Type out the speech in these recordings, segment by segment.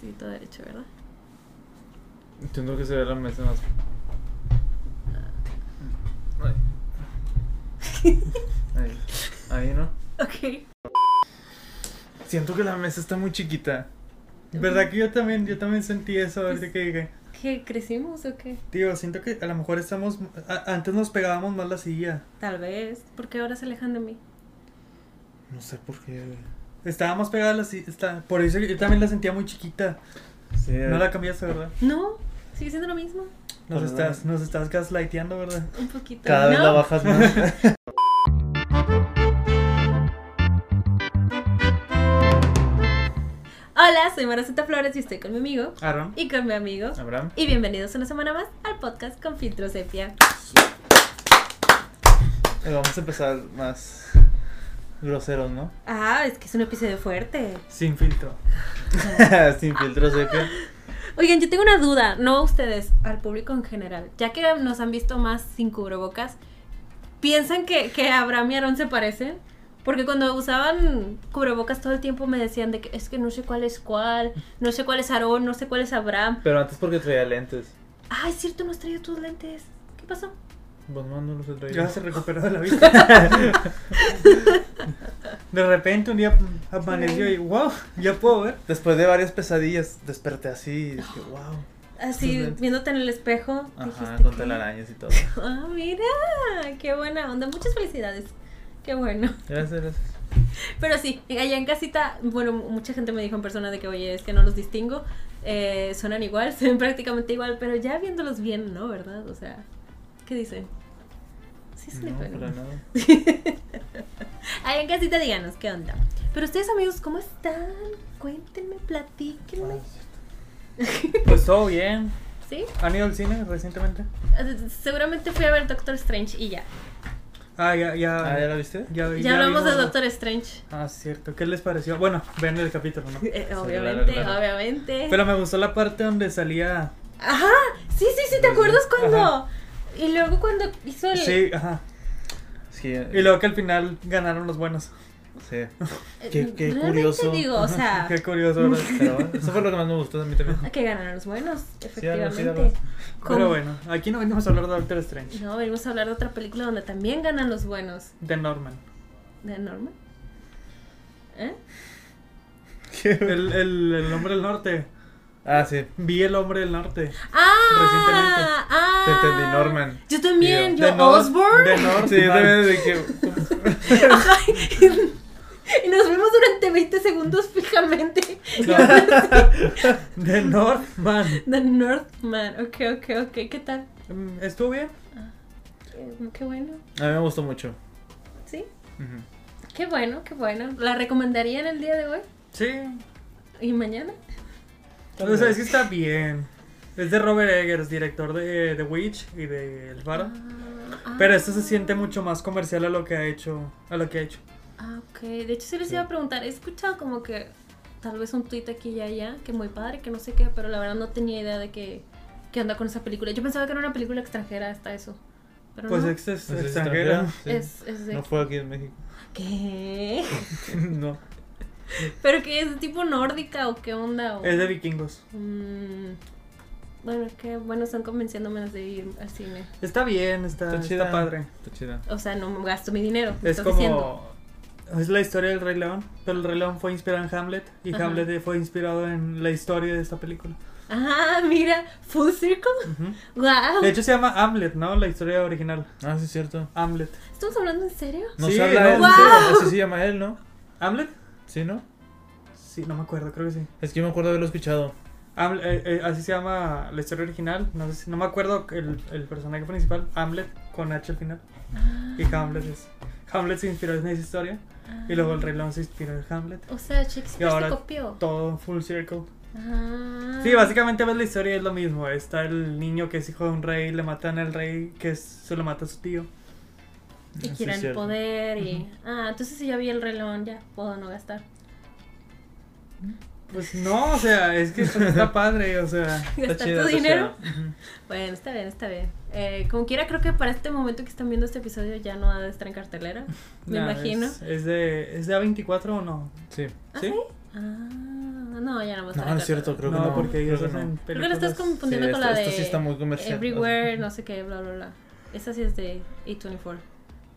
sí, todo derecho, ¿verdad? Siento que se ve la mesa más. Ay. Ahí. Ahí, ¿no? Ok. Siento que la mesa está muy chiquita. ¿Verdad que yo también, yo también sentí eso ahorita que dije? ¿Qué, crecimos o qué? Tío, siento que a lo mejor estamos... a- antes nos pegábamos más la silla. Tal vez. porque ahora se alejan de mí? No sé por qué. Estábamos pegadas la silla. Está, por eso yo también la sentía muy chiquita. Sí, No la cambiaste, ¿verdad? No, sigue siendo lo mismo. Nos Perdón. estás, nos estás gaslighteando, ¿verdad? Un poquito. cada vez ¿No? la bajas más. Hola, soy Maraceta Flores y estoy con mi amigo. Aaron. Y con mi amigo. Abraham. Y bienvenidos una semana más al podcast con Filtro Sepia. Eh, Vamos a empezar más groseros, ¿no? Ah, es que es un episodio fuerte. Sin filtro. Sin filtro sepia. Oigan, yo tengo una duda, no a ustedes, al público en general. Ya que nos han visto más sin cubrebocas, ¿piensan que, que Abraham y Aarón se parecen? Porque cuando usaban cubrebocas todo el tiempo me decían de que es que no sé cuál es cuál, no sé cuál es Aarón, no sé cuál es Abraham. Pero antes porque traía lentes. Ah, es cierto, no has traído tus lentes. ¿Qué pasó? Vos no, los he traído. Ya se recuperó de la vista. de repente un día amaneció y wow, ya puedo ver. Después de varias pesadillas, desperté así y dije, wow. Así, viéndote en el espejo. Ajá, con que- telarañas y todo. Ah, mira, qué buena onda. Muchas felicidades. Qué bueno. Gracias, gracias. Pero sí, allá en casita, bueno, mucha gente me dijo en persona de que, oye, es que no los distingo. Eh, suenan igual, se ven prácticamente igual, pero ya viéndolos bien, ¿no? ¿Verdad? O sea, ¿qué dicen? Sí, son No, para nada. Allá en casita, díganos, ¿qué onda? Pero ustedes, amigos, ¿cómo están? Cuéntenme, platíquenme. Pues todo bien. ¿Sí? ¿Han ido al cine recientemente? Eh, Seguramente fui a ver Doctor Strange y ya. Ah, ya, ya. Ah, ¿ya la viste? Ya, Ya, hablamos de Doctor Strange. Ah, cierto. ¿Qué les pareció? Bueno, ven el capítulo, ¿no? Eh, claro, obviamente, claro. obviamente. Pero me gustó la parte donde salía. Ajá, sí, sí, sí, ¿te acuerdas cuando? Ajá. Y luego cuando hizo el... Sí, ajá. Sí. Y luego que al final ganaron los buenos. Sí. Eh, Qué- qué curioso. digo, o sea, Qué curioso, ¿verdad? Pero bueno, eso fue lo que más me gustó de mí también. que ganaron los buenos, sí, efectivamente. Pero bueno, aquí no venimos a hablar de Doctor Strange. No, venimos a hablar de otra película donde también ganan los buenos. De Norman. ¿De Norma? ¿Eh? El, el, el hombre del norte. Ah, sí. Vi el hombre del norte. ¡Ah! Recientemente. ¡Ah! Te entendí, Norman. Yo también, yo, De Nor- Osborne. De North. Sí, yo también de que. y nos vemos durante 20 segundos fijamente. De Northman. The Northman. Ok, ok, ok. ¿Qué tal? Mm, ¿Estuvo bien? Qué, qué bueno. A mí me gustó mucho. ¿Sí? Ujú. Qué bueno, qué bueno. ¿La recomendarían el día de hoy? Sí. ¿Y mañana? O sea, es que está bien. Es de Robert Eggers, director de The Witch y de El Faro. Ah, Pero esto se siente mucho más comercial a lo que ha hecho. A lo que ha hecho. Ah, ok. De hecho, sí les iba a preguntar. He escuchado como que tal vez un tweet aquí y allá, que muy padre, que no sé qué, pero la verdad no tenía idea de que, qué onda con esa película. Yo pensaba que era una película extranjera hasta eso. Pero Pues no. es, es ¿Es extranjera. extranjera? Sí. Es, es de... No fue aquí en México. ¿Qué? no. ¿Pero qué es? ¿De tipo nórdica o qué onda? O... Es de vikingos. Mm, Bueno, qué bueno, están convenciéndome de ir al cine. Está bien, está, Está está, chida. padre. Está chida. O sea, no gasto mi dinero. Es estás como. diciendo. Es la historia del Rey León. Pero el Rey León fue inspirado en Hamlet. Y Ajá. Hamlet fue inspirado en la historia de esta película. Ah, mira, full circle. Wow. De hecho, se llama Hamlet, ¿no? La historia original. Ah, sí, es cierto. Hamlet. ¿Estamos hablando en serio? No Sí, se habla no. él. ¡Wow! Así se llama él, ¿no? ¿Hamlet? Sí, ¿no? Sí, no me acuerdo, creo que sí. Es que yo me acuerdo de haberlo escuchado. Eh, eh, así se llama la historia original. No, sé si- no me acuerdo el, el personaje principal, Hamlet, con H al final. Y Hamlet es. Hamlet se inspiró en esa historia. Y luego el Rey León se inspiró en Hamlet. O sea, Shakespeare Y ahora se copió. Todo full circle. Ah. Sí, básicamente ves la historia y es lo mismo. Está el niño que es hijo de un rey, le matan al rey, que es- se lo mata a su tío. Y Sí, quieren es cierto. poder y... Ah, entonces si ya vi el reloj, ya puedo no gastar. Pues no, o sea, es que pues, está padre, o sea. ¿Gastar chida, tu está dinero? chida. Ujú. Bueno, está bien, está bien. Eh, como quiera, creo que para este momento que están viendo este episodio ya no ha de estar en cartelera. Me nah, imagino. Es, es de, ¿Es de A24 o no? Sí. ¿Ah, ¿Sí? Ah, No, ya no me No, no es cierto, creo que no, no. porque ellos que hacen no. Creo que lo estás películas- confundiendo Sí, con esta- la de esta sí está muy comercial. Everywhere, no sé qué, bla, bla, bla. Esa sí es de A24.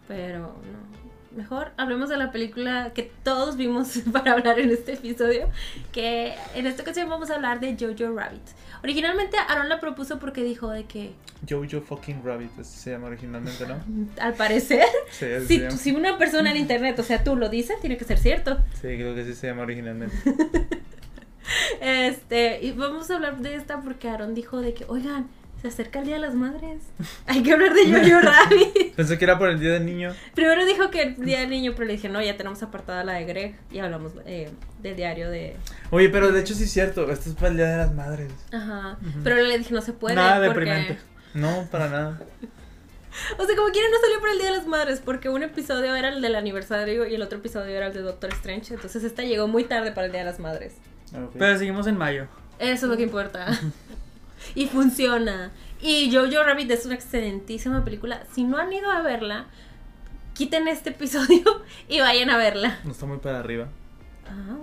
Pero no. Mejor hablemos de la película que todos vimos para hablar en este episodio. Que en esta ocasión vamos a hablar de Jojo Rabbit. Originalmente Aaron la propuso porque dijo de que, Jojo fucking Rabbit, así se llama originalmente, ¿no? al parecer, Sí, si, si una persona en internet, o sea, tú lo dices, tiene que ser cierto. Sí, creo que sí se llama originalmente. Este, y vamos a hablar de esta porque Aaron dijo de que, oigan, se acerca el Día de las Madres. Hay que hablar de Jojo Rabbit. Pensé que era por el Día del Niño. Primero dijo que el Día del Niño, pero le dije, no, ya tenemos apartada la de Greg y hablamos eh, del diario de... Oye, pero de hecho sí es cierto, esto es para el Día de las Madres. Ajá. Pero le dije, no se puede. Nada porque... deprimente. No, para nada. O sea, como quieren, no salió por el Día de las Madres, porque un episodio era el del aniversario y el otro episodio era el de Doctor Strange. Entonces esta llegó muy tarde para el Día de las Madres. Ok. Pero seguimos en mayo. Eso es lo que importa. Y funciona. Y Jojo Rabbit es una excelentísima película. Si no han ido a verla, quiten este episodio y vayan a verla. No está muy para arriba. Ajá.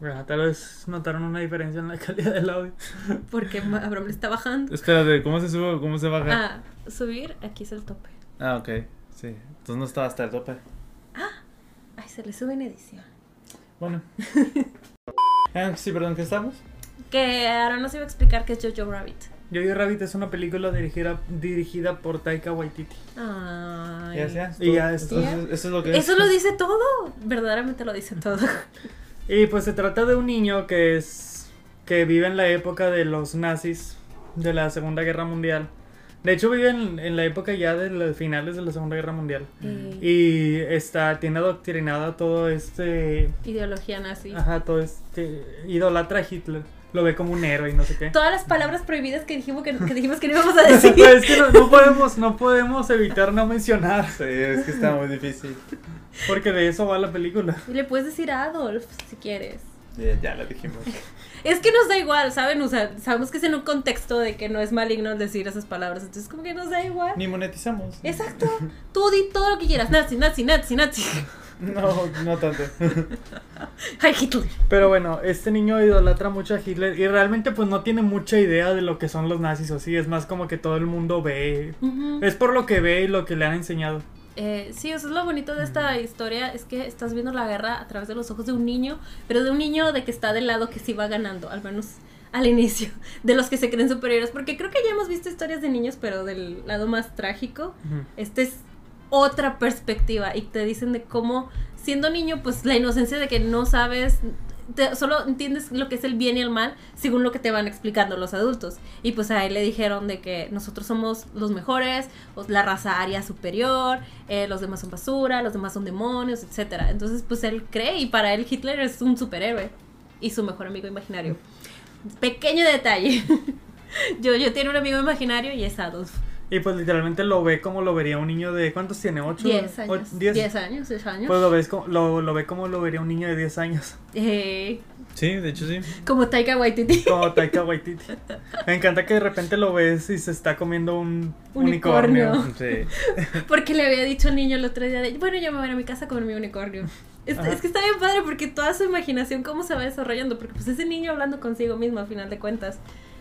Bueno, tal vez notaron una diferencia en la calidad del audio. Porque Abraham le está bajando. Espérate, ¿cómo se sube? ¿Cómo se baja? Ah, subir, aquí es el tope. Ah, ok. Sí. Entonces no estaba hasta el tope. Ay, se le sube en edición. Bueno. Ah, sí, perdón, ¿qué estamos? Que ahora nos iba a explicar qué es Jojo Rabbit. Jojo Rabbit es una película dirigida, dirigida por Taika Waititi. Ay. Ya, ya. Y ya Esto- Eso, eso es lo que Eso lo dice todo. Verdaderamente lo dice todo. Y pues se trata de un niño que es que vive en la época de los nazis de la Segunda Guerra Mundial. De hecho vive en, en la época ya de los finales de la Segunda Guerra Mundial. Eh, Y está tiene adoctrinada todo este Ideología nazi. ajá, todo este idolatra a Hitler. Lo ve como un héroe y no sé qué. Todas las palabras prohibidas que dijimos que, que dijimos que no íbamos a decir. Pues es que no, no podemos no podemos evitar no mencionar Sí, es que está muy difícil. porque de eso va la película. Y le puedes decir a Adolf si quieres. Ya, ya lo dijimos. Es que nos da igual, ¿saben? O sea, sabemos que es en un contexto de que no es maligno decir esas palabras. Entonces, como que nos da igual. Ni monetizamos. Exacto. Tú di todo lo que quieras. Nazi, nazi, nazi, nazi. No, no tanto. Ay, Hitler. Pero bueno, este niño idolatra mucho a Hitler y realmente pues no tiene mucha idea de lo que son los nazis o sí, es más como que todo el mundo ve, es por lo que ve y lo que le han enseñado. Eh, sí, eso es lo bonito de esta historia, es que estás viendo la guerra a través de los ojos de un niño, pero de un niño de que está del lado que sí va ganando, al menos al inicio, de los que se creen superiores, porque creo que ya hemos visto historias de niños, pero del lado más trágico, este es otra perspectiva y te dicen de cómo, siendo niño, pues la inocencia de que no sabes, te- solo entiendes lo que es el bien y el mal según lo que te van explicando los adultos. Y pues a él le dijeron de que nosotros somos los mejores, o la raza aria superior, eh, los demás son basura, los demás son demonios, etcétera. Entonces pues él cree y para él Hitler es un superhéroe y su mejor amigo imaginario. Pequeño detalle. yo, yo tengo un amigo imaginario y es Adolf. Y pues literalmente lo ve como lo vería un niño de ¿cuántos tiene? ¿8? 10 años. 10. 10 años, 10 años. Pues lo ves como lo, lo ve como lo vería un niño de 10 años, Eh, Sí, de hecho sí. como Taika Waititi. como Taika Waititi. Me encanta que de repente lo ves y se está comiendo un Unicornio. unicornio. Sí. Porque le había dicho al niño el otro día de, bueno, yo me voy a mi casa a comer mi unicornio. Es, es que está bien padre porque toda su imaginación cómo se va desarrollando, porque pues ese niño hablando consigo mismo a final de cuentas.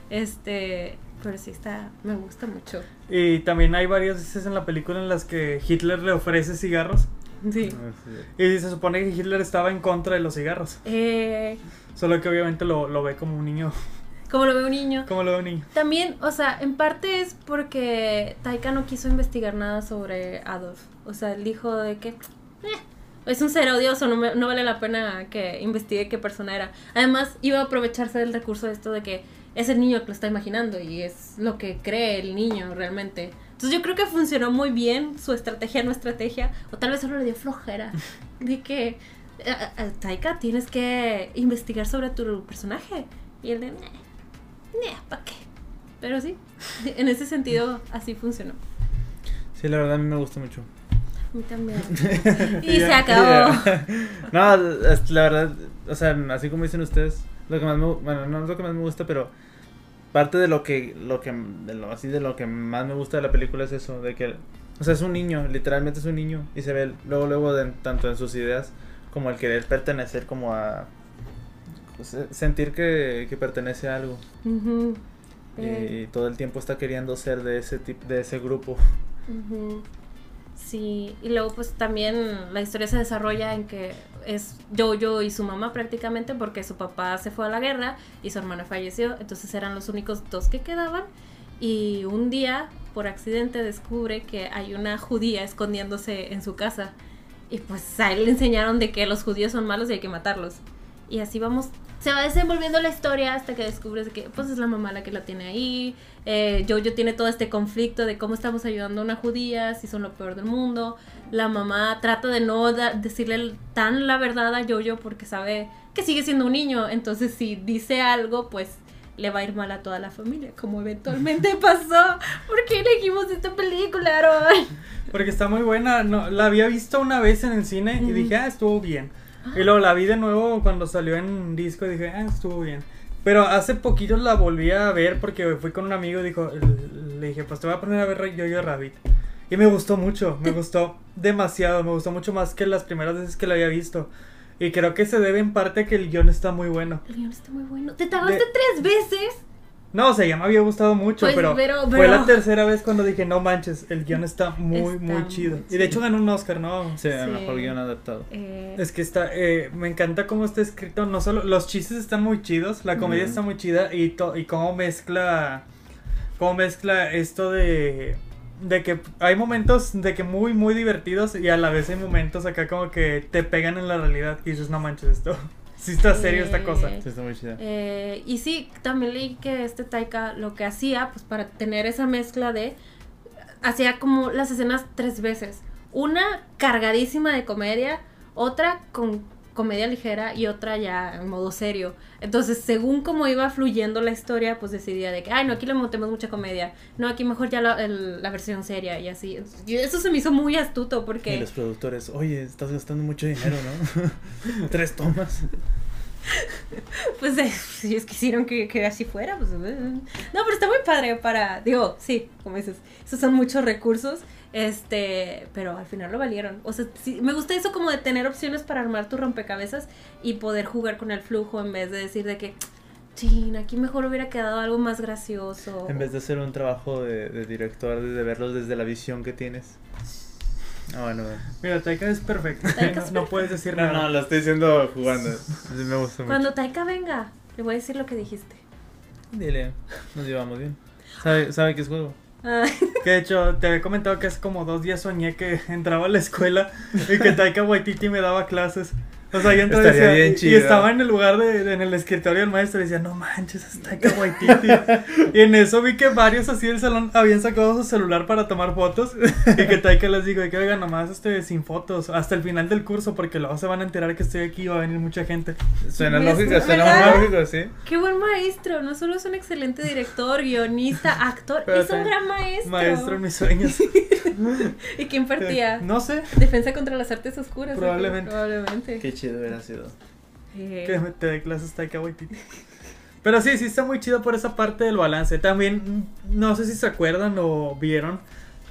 Este, pero sí está, me gusta mucho. Y también hay varias veces en la película en las que Hitler le ofrece cigarros. Sí. Y se supone que Hitler estaba en contra de los cigarros. Eh, Solo que obviamente lo, lo ve como un niño. como lo ve un niño. Como lo ve un niño. También, o sea, en parte es porque Taika no quiso investigar nada sobre Adolf. O sea, él dijo de que "Eh, es un ser odioso, no, me- no vale la pena que investigue qué persona era. Además, iba a aprovecharse del recurso de esto de que es el niño que lo está imaginando y es lo que cree el niño realmente. Entonces yo creo que funcionó muy bien su estrategia, no estrategia, o tal vez solo le dio flojera. De que, "Ah, ah, Taika, tienes que investigar sobre tu personaje. Y él de, "Nah, ¿para qué? Pero sí, en ese sentido así funcionó. Sí, la verdad a mí me gusta mucho. A mí también. Y se acabó. no, la verdad, o sea, así como dicen ustedes, lo que más me, bueno, no es lo que más me gusta, pero parte de lo que, lo que, de lo, así de lo que más me gusta de la película es eso, de que, o sea, es un niño, literalmente es un niño, y se ve luego, luego, de- tanto en sus ideas, como el querer pertenecer como a, se- sentir que, que pertenece a algo. Y, Eh, todo el tiempo está queriendo ser de ese tipo, de ese grupo. Sí, y luego pues también la historia se desarrolla en que es Jojo y su mamá prácticamente porque su papá se fue a la guerra y su hermana falleció, entonces eran los únicos dos que quedaban. Y un día por accidente descubre que hay una judía escondiéndose en su casa. Y pues a le enseñaron de que los judíos son malos y hay que matarlos. Y así vamos, se va desenvolviendo la historia hasta que descubres de que pues es la mamá la que la tiene ahí. Eh, Jojo tiene todo este conflicto de cómo estamos ayudando a una judía, si son lo peor del mundo. La mamá trata de no decirle tan la verdad a Jojo porque sabe que sigue siendo un niño. Entonces si dice algo, pues le va a ir mal a toda la familia, como eventualmente pasó. ¿Por qué elegimos esta película, Aaron? Porque está muy buena. No, la había visto una vez en el cine y dije, ah, estuvo bien. Y luego la vi de nuevo cuando salió en disco y dije, ah, estuvo bien. Pero hace poquito la volví a ver porque fui con un amigo y dijo, le dije, pues te voy a poner a ver Yo-Yo Rabbit. Y me gustó mucho, me gustó demasiado, me gustó mucho más que las primeras veces que la había visto. Y creo que se debe en parte a que el guion está muy bueno. El guion está muy bueno. ¿Te tardaste De- tres veces? No, o sea, ya me había gustado mucho, Pues, pero, pero- fue la tercera vez cuando dije, no manches, el guion está muy, Está muy chido. muy Y de hecho ganó un Oscar, ¿no? Sí, el Sí. mejor guion adaptado. Eh, Es que está, eh, me encanta cómo está escrito, no solo, los chistes están muy chidos, la comedia está muy chida y, to- y cómo mezcla, cómo mezcla esto de, de que hay momentos de que muy, muy divertidos y a la vez hay momentos acá como que te pegan en la realidad y dices, no manches esto, sí está serio esta cosa. Eh, Sí, está muy chida. Eh, y sí, también leí que este Taika lo que hacía, pues para tener esa mezcla de. Hacía como las escenas tres veces. Una cargadísima de comedia, otra con comedia ligera y otra ya en modo serio. Entonces, según cómo iba fluyendo la historia, pues decidía de que, ay, no, aquí le montemos mucha comedia. No, aquí mejor ya la, el- la versión seria y así. Y eso se me hizo muy astuto porque. Y los productores, oye, estás gastando mucho dinero, ¿no? Tres tomas. Pues eh, si es que hicieron que, que así fuera, pues... eh. No, pero está muy padre para... Digo, sí, como dices, esos son muchos recursos, este, pero al final lo valieron. O sea, sí, me gusta eso como de tener opciones para armar tu rompecabezas y poder jugar con el flujo en vez de decir de que, chin, aquí mejor hubiera quedado algo más gracioso. En vez de hacer un trabajo de, de director, de, de verlos desde la visión que tienes. Ah, bueno, bueno. Mira, Taika es perfecto, Taika no, es no puedes decir No, nada. no, lo estoy diciendo jugando. Sí, me gusta Cuando. Taika venga, le voy a decir lo que dijiste. Dile, nos llevamos bien. ¿Sabe, sabe que es juego? Ah, Que de hecho, te había comentado que hace como dos días soñé que entraba a la escuela y que Taika Waititi me daba clases. O sea, yo entré y Estaría decía- bien y estaba en el lugar de, de- en el escritorio del maestro y decía, no manches, es Taika Waititi. y en eso vi que varios así del salón habían sacado su celular para tomar fotos y que Taika les digo, que oigan, nomás este, sin fotos, hasta el final del curso porque luego se van a enterar que estoy aquí y va a venir mucha gente. Suena lógico, suena ¿Verdad? muy lógico, sí. qué buen maestro, no solo es un excelente director, guionista, actor, es un gran maestro. Maestro en mis sueños. ¿Y qué impartía? no sé, Defensa contra las artes oscuras. Probablemente. Probablemente. Qué chido hubiera sido. Eh, Que me- te dé clases Taika Waititi. Pero sí, sí está muy chido por esa parte del balance. También, no sé si se acuerdan o vieron,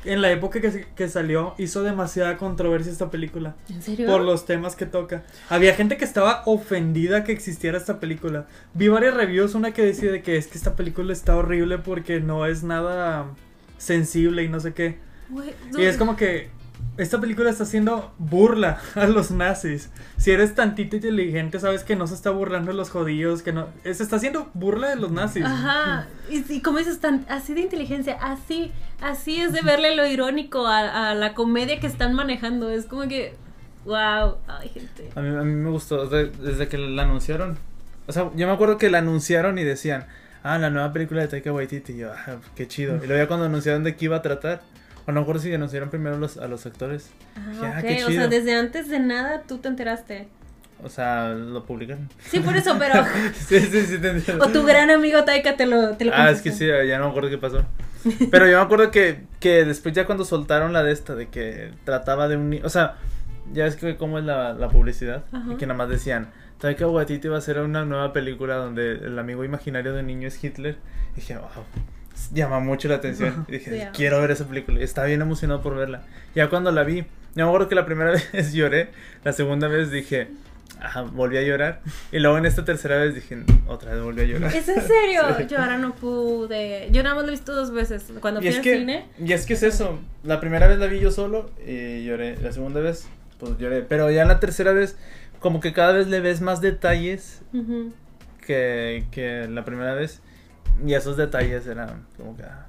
en la época que, que salió hizo demasiada controversia esta película. ¿En serio? Por los temas que toca. Había gente que estaba ofendida que existiera esta película. Vi varias reviews, una que decía de que es que esta película está horrible porque no es nada sensible y no sé qué. Y es como que esta película está haciendo burla a los nazis. Si eres tantito inteligente, sabes que no se está burlando de los judíos, que no... Se está haciendo burla de los nazis. Ajá. Y, y como dices, tan, así de inteligencia, así, así es de verle lo irónico a, a la comedia que están manejando. Es como que, wow, ay, gente. A mí, a mí me gustó, desde que la anunciaron. O sea, yo me acuerdo que la anunciaron y decían, ah, la nueva película de Taika Waititi. Y yo, ah, qué chido. Y luego ya cuando anunciaron de qué iba a tratar, o no me acuerdo si anunciaron primero los, a los actores. Ah, ok, qué o sea, desde antes de nada tú te enteraste. O sea, lo publicaron. Sí, por eso, pero. sí, sí, sí, te entiendo. o tu gran amigo Taika te lo, te lo Ah, es que sí, ya no me acuerdo qué pasó. Pero yo me acuerdo que, que después ya cuando soltaron la de esta, de que trataba de un niño, o sea, ya ves que cómo es la, la publicidad, Ajá. y que nada más decían, Taika Waititi va a hacer una nueva película donde el amigo imaginario de niño es Hitler. Y dije, wow, llama mucho la atención. Y dije, Sí. quiero ver esa película. Y estaba bien emocionado por verla. Ya cuando la vi, me acuerdo que la primera vez lloré, la segunda vez dije, Ajá, volví a llorar. Y luego en esta tercera vez dije, otra vez volví a llorar. ¿Es en serio? Sí. Yo ahora no pude. Yo nada más lo he visto dos veces. Cuando Y fui al que, cine. y es que es eso. La primera vez la vi yo solo y lloré. La segunda vez, pues lloré. Pero ya la tercera vez, como que cada vez le ves más detalles que, que la primera vez. Y esos detalles eran como que. ah,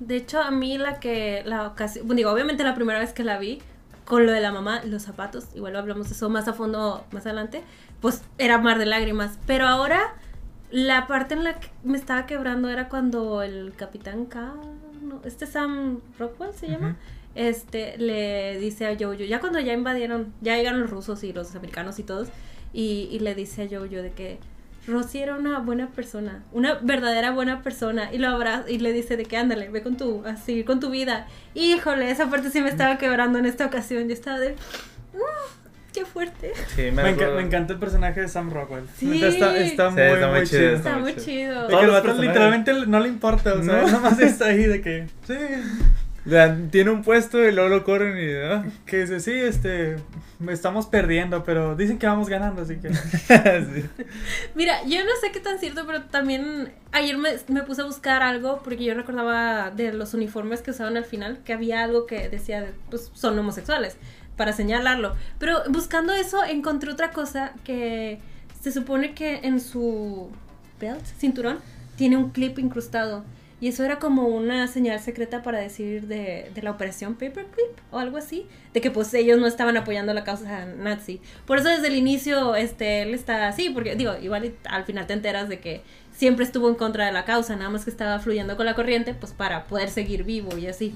De hecho, a mí la que, la ocasión, bueno, digo, obviamente la primera vez que la vi, con lo de la mamá, los zapatos, igual hablamos de eso más a fondo más adelante, pues era mar de lágrimas. Pero ahora, la parte en la que me estaba quebrando era cuando el capitán K, no, este Sam Rockwell se llama, este, le dice a Jojo, ya cuando ya invadieron, ya llegaron los rusos y los americanos y todos, y, y le dice a Jojo de que Rosy era una buena persona, una verdadera buena persona, y lo abraza y le dice de que ándale, ve con tu, a seguir con tu vida. Híjole, esa parte sí me estaba quebrando en esta ocasión, yo estaba de, "Mm, qué fuerte. Sí, me, Me, enca- me encanta el personaje de Sam Rockwell. Sí. Está, está Sí, muy, está muy muy chido, chido. está Está muy chido. chido. De que el los vato literalmente no le importa, o sea, No. él nomás está ahí de que, sí, Tiene un puesto y luego lo corren y. ah. que dice, sí, este, estamos perdiendo, pero dicen que vamos ganando, así que... Sí. Mira, yo no sé qué tan cierto, pero también ayer me, me puse a buscar algo porque yo recordaba de los uniformes que usaban al final que había algo que decía, de, pues son homosexuales, para señalarlo. Pero buscando eso encontré otra cosa que se supone que en su belt, cinturón, tiene un clip incrustado. Y eso era como una señal secreta para decir de, de la operación Paperclip o algo así, de que pues ellos no estaban apoyando la causa nazi. Por eso desde el inicio este él está así, porque digo, igual al final te enteras de que siempre estuvo en contra de la causa, nada más que estaba fluyendo con la corriente, pues para poder seguir vivo y así.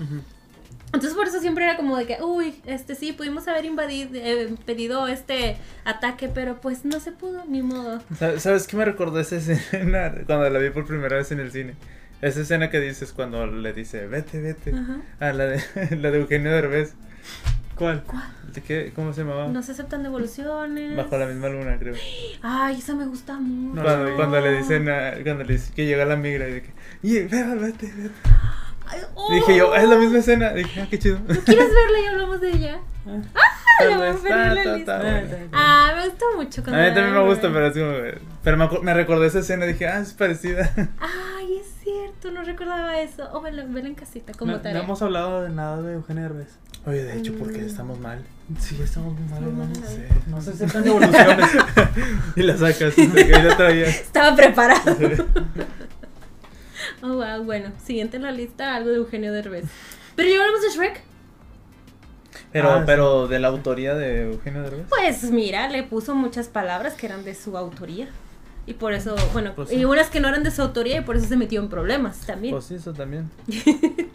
Entonces por eso siempre era como de que, uy, este sí, pudimos haber invadido, eh, pedido este ataque, pero pues no se pudo, ni modo. ¿Sabes- ¿Sabes qué me recordó esa escena cuando la vi por primera vez en el cine? Esa escena que dices cuando le dice, vete, vete. Ajá. Ah, la de, la de Eugenio Derbez. ¿Cuál? ¿De qué? ¿Cómo se llamaba? No se aceptan devoluciones. Bajo la misma luna, creo. Ay, esa me gusta mucho. Cuando, cuando le dicen, a- cuando le dice que llega la migra y de que, y vete, vete, vete. Ay, oh. Dije yo, "Ah, es la misma escena. Dije, ah, qué chido. ¿No quieres verla y hablamos de ella? La voy a vez, poner en la lista. ta, bueno. Ah, me gusta mucho. A cuando mí también me gusta, pero es como. Pero me, me recordé esa escena y dije, ah, es parecida. Es cierto, no recordaba eso. Oh, vela, vela en casita, como No, no hemos hablado de nada de Eugenio Derbez. Oye, de hecho, porque Mm. estamos mal. Sí, estamos muy mal. ¿no? Sí, No se aceptan devoluciones. Y la sacas. Estaba preparado. oh, wow, bueno. Siguiente en la lista, algo de Eugenio Derbez. Pero ya hablamos de Shrek. Pero, Ah, sí. pero de la autoría de Eugenio Derbez. Pues mira, le puso muchas palabras que eran de su autoría. Y por eso, bueno, Pues y unas que no eran de su autoría y por eso se metió en problemas también. Pues sí, eso también.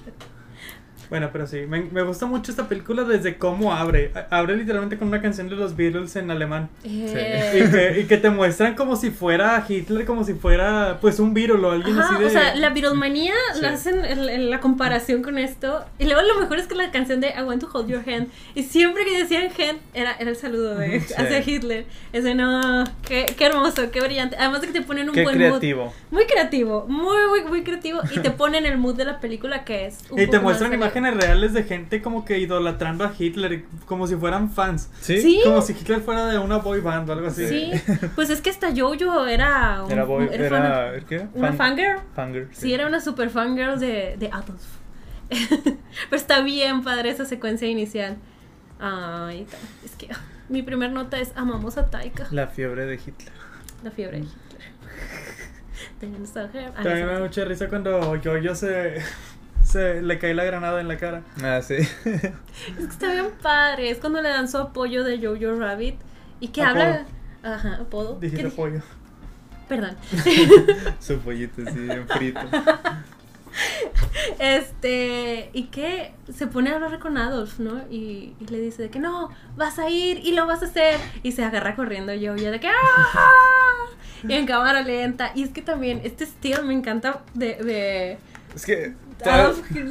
Bueno, pero sí, me, me gusta mucho esta película desde cómo abre. Abre literalmente con una canción de los Beatles en alemán. Eh, Y que, y que te muestran como si fuera Hitler, como si fuera pues un Beatle o alguien Ajá, así de... o sea, la Beatlemanía Sí. la hacen en, en la comparación con esto. Y luego lo mejor es que la canción de I want to hold your hand. Y siempre que decían hand, era, era el saludo de Sí. hacia Hitler. Ese no, qué, qué hermoso, qué brillante. Además de que te ponen un Qué buen creativo. mood. Muy creativo, muy, muy, muy creativo. Y te ponen el mood de la película que es. un Y te poco muestran alegre. Imágenes reales de gente como que idolatrando a Hitler, como si fueran fans. ¿Sí? Sí. Como si Hitler fuera de una boy band o algo así. Sí, pues es que hasta Jojo era. Un, Era boy, era era, fan- ¿qué? una fangirl. Fangirl, Sí, era una super fangirl de, de Adolf. Pero está bien padre esa secuencia inicial. Ay, es que mi primer nota es amamos a Taika. La fiebre de Hitler. La fiebre de Hitler. Ah, También me da mucha risa cuando yo se, se le cae la granada en la cara. Ah, sí. Es que está bien padre. Es cuando le dan su apoyo de Jojo Rabbit. Y que Apodo. habla. Ajá, apodo. ¿Qué Dijiste pollo. Perdón. Su pollito así, bien frito. Este, y que se pone a hablar con Adolf, ¿no? Y, y le dice de que no, vas a ir y lo vas a hacer. Y se agarra corriendo yo, yo de que ¡ah! Y en cámara lenta. Y es que también este estilo me encanta de, de Es que.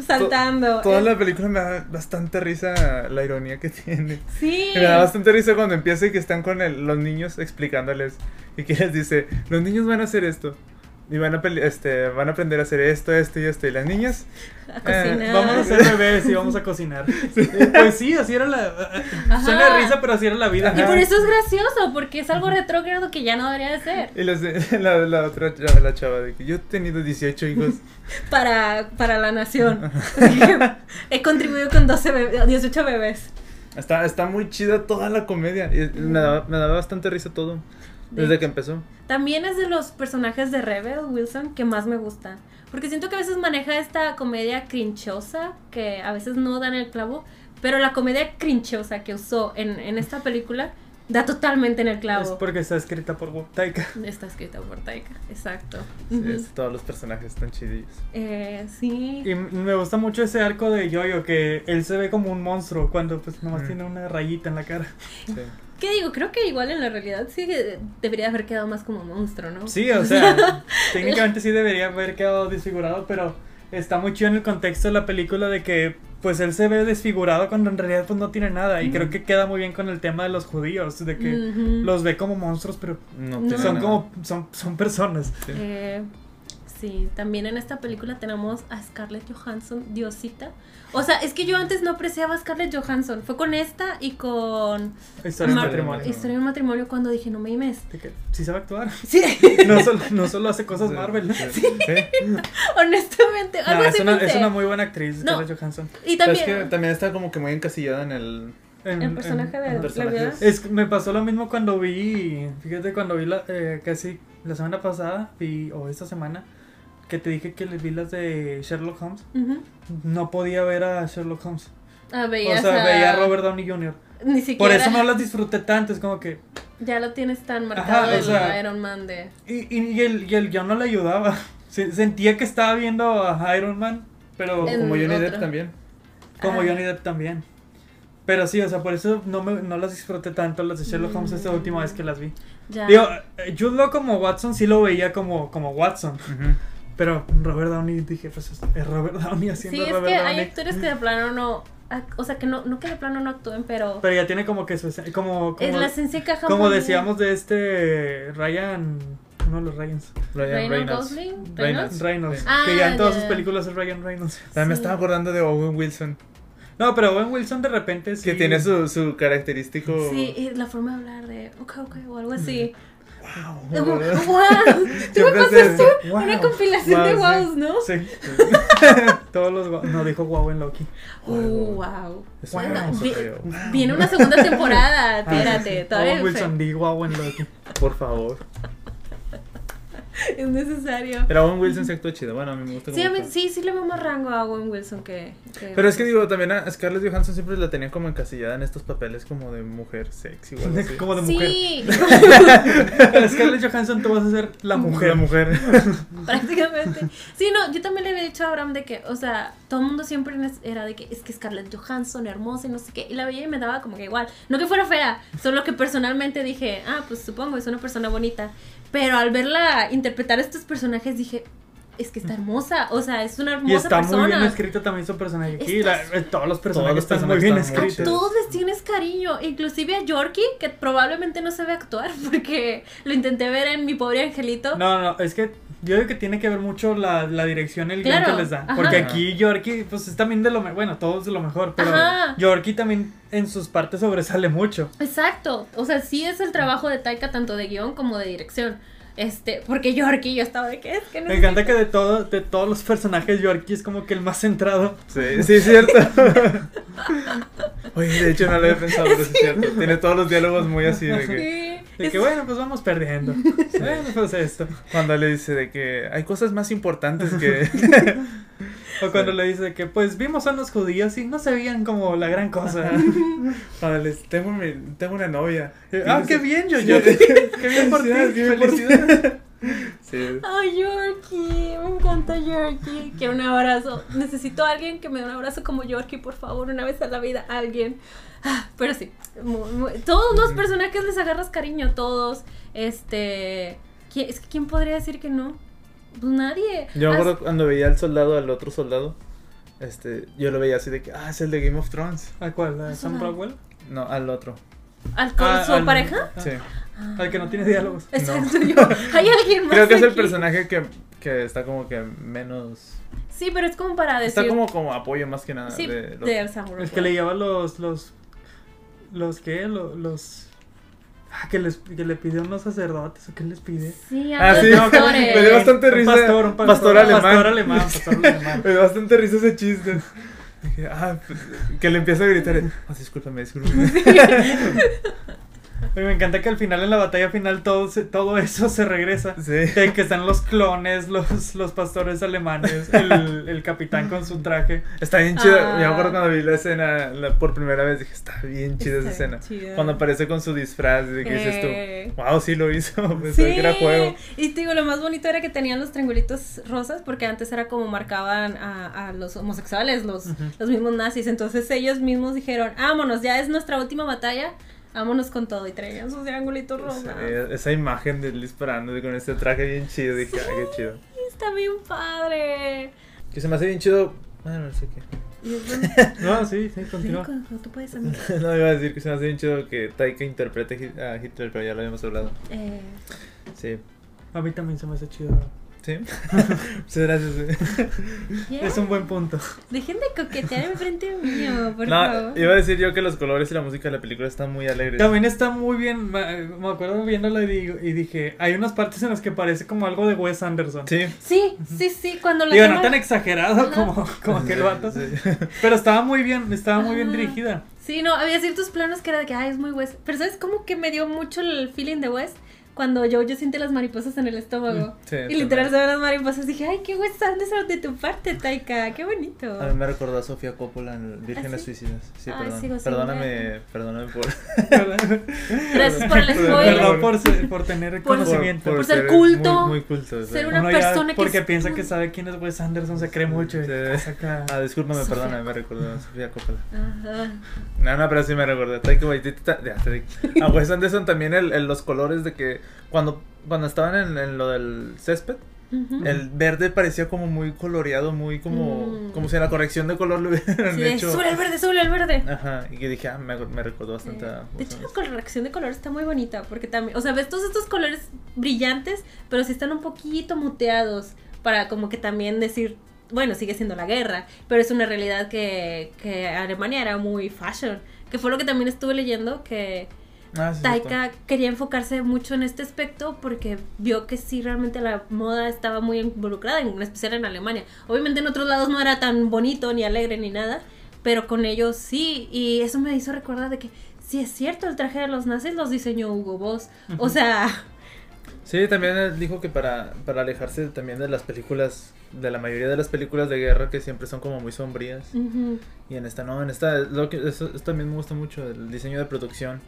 Saltando. Toda la película me da bastante risa la ironía que tiene. Sí. Me da bastante risa cuando empieza y que están con el- los niños explicándoles. Y que les dice: Los niños van a hacer esto. Y van a, este, van a aprender a hacer esto, esto y esto. Y las niñas, A Eh, cocinar. Vamos a ser bebés y vamos a cocinar. Eh, Pues sí, así era la. Ajá. Suena risa, pero así era la vida. Y por eso es gracioso, porque es algo retrógrado que ya no debería de ser. y los de- la, la otra chava, la chava de que yo he tenido 18 hijos. Para, para la nación. He contribuido con 12 bebés, 18 bebés. Está, está muy chida toda la comedia. y me, daba, me daba bastante risa todo. De Desde que empezó. También es de los personajes de Rebel Wilson que más me gustan. Porque siento que a veces maneja esta comedia crinchosa, que a veces no dan el clavo, pero la comedia crinchosa que usó en, en esta película da totalmente en el Es clavo. porque está escrita por Taika. Está escrita por Taika, exacto. Sí, es- todos los personajes están chidillos. Eh, sí. Y me gusta mucho ese arco de Yoyo, que él se ve como un monstruo cuando pues nomás Mm. tiene una rayita en la cara. Sí. ¿Qué digo? Creo que igual en la realidad sí debería haber quedado más como monstruo, ¿no? Sí, o sea, técnicamente sí debería haber quedado desfigurado, pero está muy chido en el contexto de la película de que pues él se ve desfigurado cuando en realidad pues no tiene nada. Y creo que queda muy bien con el tema de los judíos, de que los ve como monstruos, pero No, No. son como, son, son personas. Sí. Eh, sí, también en esta película tenemos a Scarlett Johansson, Diosita. O sea, es que yo antes no apreciaba a Scarlett Johansson. Fue con esta y con Historia de matrimonio. Historia de un matrimonio cuando dije, no me imes. Sí sabe actuar. Sí, No solo, no solo hace cosas Sí. Marvel. Sí. Sí. honestamente. Algo No, así es, una, es una muy buena actriz, No. Scarlett Johansson. Y Pero también es que también está como que muy encasillada en el. En- el personaje en- de en la vida. Es me pasó lo mismo cuando vi, fíjate, cuando vi la, eh, casi la semana pasada, vi, o esta semana, que te dije que les vi las de Sherlock Holmes. Ujú. No podía ver a Sherlock Holmes. Ah, O sea, a- veía a Robert Downey Jr. Ni Por siquiera. eso no las disfruté tanto, es como que... Ya lo tienes tan marcado Ajá, o el sea- Iron Man de. Y, y, y el, y el guion no le ayudaba. Se- Sentía que estaba viendo a Iron Man, pero En- Como Johnny Depp otro. también. como Ah. Johnny Depp también. Pero sí, o sea, por eso no, me, no las disfruté tanto las de Sherlock Holmes esta Mm. última vez que las vi. Ya. Digo, eh, Jude Law como Watson sí lo veía como, como Watson. Ujú. Pero Robert Downey dije, pues es Robert Downey haciendo sí, es Robert que Downey. hay actores que de plano no. O sea, que no, no que de plano no actúen, pero. Pero ya tiene como que su esen- como, es como, la esencia encaja como decíamos de este Ryan, uno de los Ryans. Ryan Ryan Reynolds. Reynolds. Reynolds. Reynolds. Ah, que ya en todas sus películas es Ryan Reynolds. También me estaba acordando de Owen Wilson. No, pero Owen Wilson de repente sí. Que tiene su, su característico. Sí, y la forma de hablar de ok, ok, o algo así. Wow. ¡Wow! ¡Tú me pasaste Wow. una compilación de Wow, sí. wows, ¿no? Sí. Todos los guau- No, dijo wow en Loki. Uh, wow. Wow. hermoso Vi-. Viene una segunda temporada, Ah, sí, espérate, sí. todavía Owen Wilson, di wow en Loki. Por favor. es necesario. Pero Owen Wilson se actúa chido. Bueno, a mí me gusta Sí, como mí- sí, sí le veo más rango a Owen Wilson que... que- Pero es que digo, también a Scarlett Johansson siempre la tenía como encasillada en estos papeles como de mujer sexy algo así. Como de mujer. Sí, Scarlett Johansson, tú vas a ser la mujer. La mujer. prácticamente. Sí, no, yo también le había dicho a Abraham de que, o sea, todo el mundo siempre era de que es que Scarlett Johansson, hermosa y no sé qué, y la veía y me daba como que igual. No que fuera fea, solo que personalmente dije, ah, pues supongo, es una persona bonita. Pero al verla interpretar a estos personajes dije, es que está hermosa, o sea, es una hermosa Y está persona. muy bien escrito también su personaje aquí. La- eh, todos los personajes están muy bien están muy A escritos. todos les tienes cariño, inclusive a Yorkie, que probablemente no sabe actuar, porque lo intenté ver en Mi Pobre Angelito. No, no, es que yo digo que tiene que ver mucho la, la dirección, el guion que les da. ajá. Porque aquí Yorkie, pues es también de lo mejor. Bueno, todos de lo mejor, pero Ajá. Yorkie también en sus partes sobresale mucho. Exacto, o sea, sí es el trabajo de Taika tanto de guion como de dirección. Este, porque Yorkie yo estaba de que es que no Me encanta que de todo, de todos los personajes, Yorkie es como que el más centrado. Sí, sí, es cierto. Oye, de hecho no lo había pensado, pero sí es cierto. Tiene todos los diálogos muy así de que. Sí, De es- que bueno, pues vamos perdiendo. bueno, pues esto. Cuando le dice de que hay cosas más importantes que. O cuando le dice que pues vimos a unos judíos y no se veían como la gran cosa. Cuando les tengo, mi- tengo una novia. ah, qué bien, yo, yo. Sí. Qué bien por ti. Felicidades, qué bien por ti. Felicidades. Sí. Ay, Yorkie, me encanta Yorkie. Quiero un abrazo. Necesito a alguien que me dé un abrazo como Yorkie, por favor, una vez a la vida, alguien. Ah, Pero sí, muy- muy- todos los personajes les agarras cariño, todos. Este. ¿quién- Es que ¿quién podría decir que no? Pues nadie. Yo me As- acuerdo cuando veía al soldado, al otro soldado. Este, yo lo veía así de que, ah, es el de Game of Thrones. ¿A cuál? ¿A Ah, Sam. Rockwell? No, al otro. ¿Al, ¿Con Ah, su al- pareja? Sí. Al que no tiene diálogos. Exacto, yo. Hay alguien más. Creo que es el personaje que, que está como que menos. Sí, pero es como para decir. Está como, como apoyo más que nada. Sí, de los- de. El que le lleva los. los. los qué? Los. los ah, que, les, que le pide a unos sacerdotes o qué les pide. Sí, Ah, a sí, los doctores. me dio bastante Un risa. pastor, un pastor, pastor alemán. Pastor alemán, pastor alemán. Me dio bastante risa ese chiste. Dije, ah, pues, que le empieza a gritar. Oh, discúlpame, discúlpame. Me encanta que al final, en la batalla final, todo, se- todo eso se regresa. Sí. Que, que están los clones, los, los pastores alemanes, el, el capitán con su traje. Está bien chido. Ah. Me acuerdo cuando vi la escena la- por primera vez. Dije, está bien chida esa Está escena. chida. Cuando aparece con su disfraz. De que dices Eh. tú, wow, sí lo hizo. Pensé que era juego. Y te digo, lo más bonito era que tenían los triangulitos rosas, porque antes era como marcaban a, a los homosexuales, los, Ujú. los mismos nazis. Entonces ellos mismos dijeron, vámonos, ya es nuestra última batalla, vámonos con todo. Y traían sus triangulitos rosas. Esa, esa imagen de él disparando con este traje bien chido. Dije, ah, qué chido. Está bien padre. Que se me hace bien chido. Bueno, no sé qué. Y es bonito. No, sí, sí, Sí, continúa. tú puedes, amigo. no iba a decir que se me hace bien chido que Taika interprete a Hitler, pero ya lo habíamos hablado. Eh, Sí. A mí también se me hace chido. Sí. Muchas gracias. eh. yeah. Es un buen punto. Dejen de coquetear enfrente mío, por No, favor. iba a decir yo que los colores y la música de la película están muy alegres. También está muy bien. Me acuerdo viéndola y, digo, y dije: hay unas partes en las que parece como algo de Wes Anderson. Sí. Sí, sí, sí, cuando la Digo, no tan exagerado como, como aquel vato. Sí. Pero estaba muy bien, estaba muy bien dirigida. Sí, no, había ciertos planos que era de que, ay, es muy West. Pero ¿sabes cómo que me dio mucho el feeling de West? Cuando yo, yo siente las mariposas en el estómago. Sí, y literal también. se ven las mariposas. Dije, ay, qué Anderson de tu parte, Taika. Qué bonito. A mí me recordó a Sofía Coppola en Vírgenes ¿Ah, sí? Suicidas. Sí, Ay, perdón. sigo sin Perdóname, perdóname por. Gracias por el spoiler. Perdón por, ser- por tener Por- conocimiento. por ser culto, Muy, muy culto. sí. ser una Uno ya, persona que porque es- piensa que sabe quién es Wes Anderson, se cree mucho. saca- Ah, discúlpame, Sofía perdóname, me recordó a Sofía Coppola. Ajá. No, no, pero sí me recordé. Taika Waititi. A Wes Anderson también el, el- los colores de que cuando, cuando estaban en, en lo del césped, Ujú. el verde parecía como muy coloreado, muy como, Mm. como si en la corrección de color lo hubieran Sí, hecho. sube el verde, sube el verde. Ajá, y que dije, ah, me, me recordó bastante a De hecho, la corrección de color está muy bonita porque también, o sea, ves todos estos colores brillantes, pero sí están un poquito muteados para como que también decir, bueno, sigue siendo la guerra, pero es una realidad que, que Alemania era muy fashion, que fue lo que también estuve leyendo, que Ah, sí, Taika quería enfocarse mucho en este aspecto porque vio que sí realmente la moda estaba muy involucrada, en especial en Alemania. Obviamente en otros lados no era tan bonito ni alegre ni nada, pero con ellos sí, y eso me hizo recordar de que sí es cierto, el traje de los nazis los diseñó Hugo Boss. O sea, Sí, también él dijo que para, para alejarse también de las películas, de la mayoría de las películas de guerra que siempre son como muy sombrías. Y en esta no, en esta, lo que, eso, esto también me gusta mucho, el diseño de producción.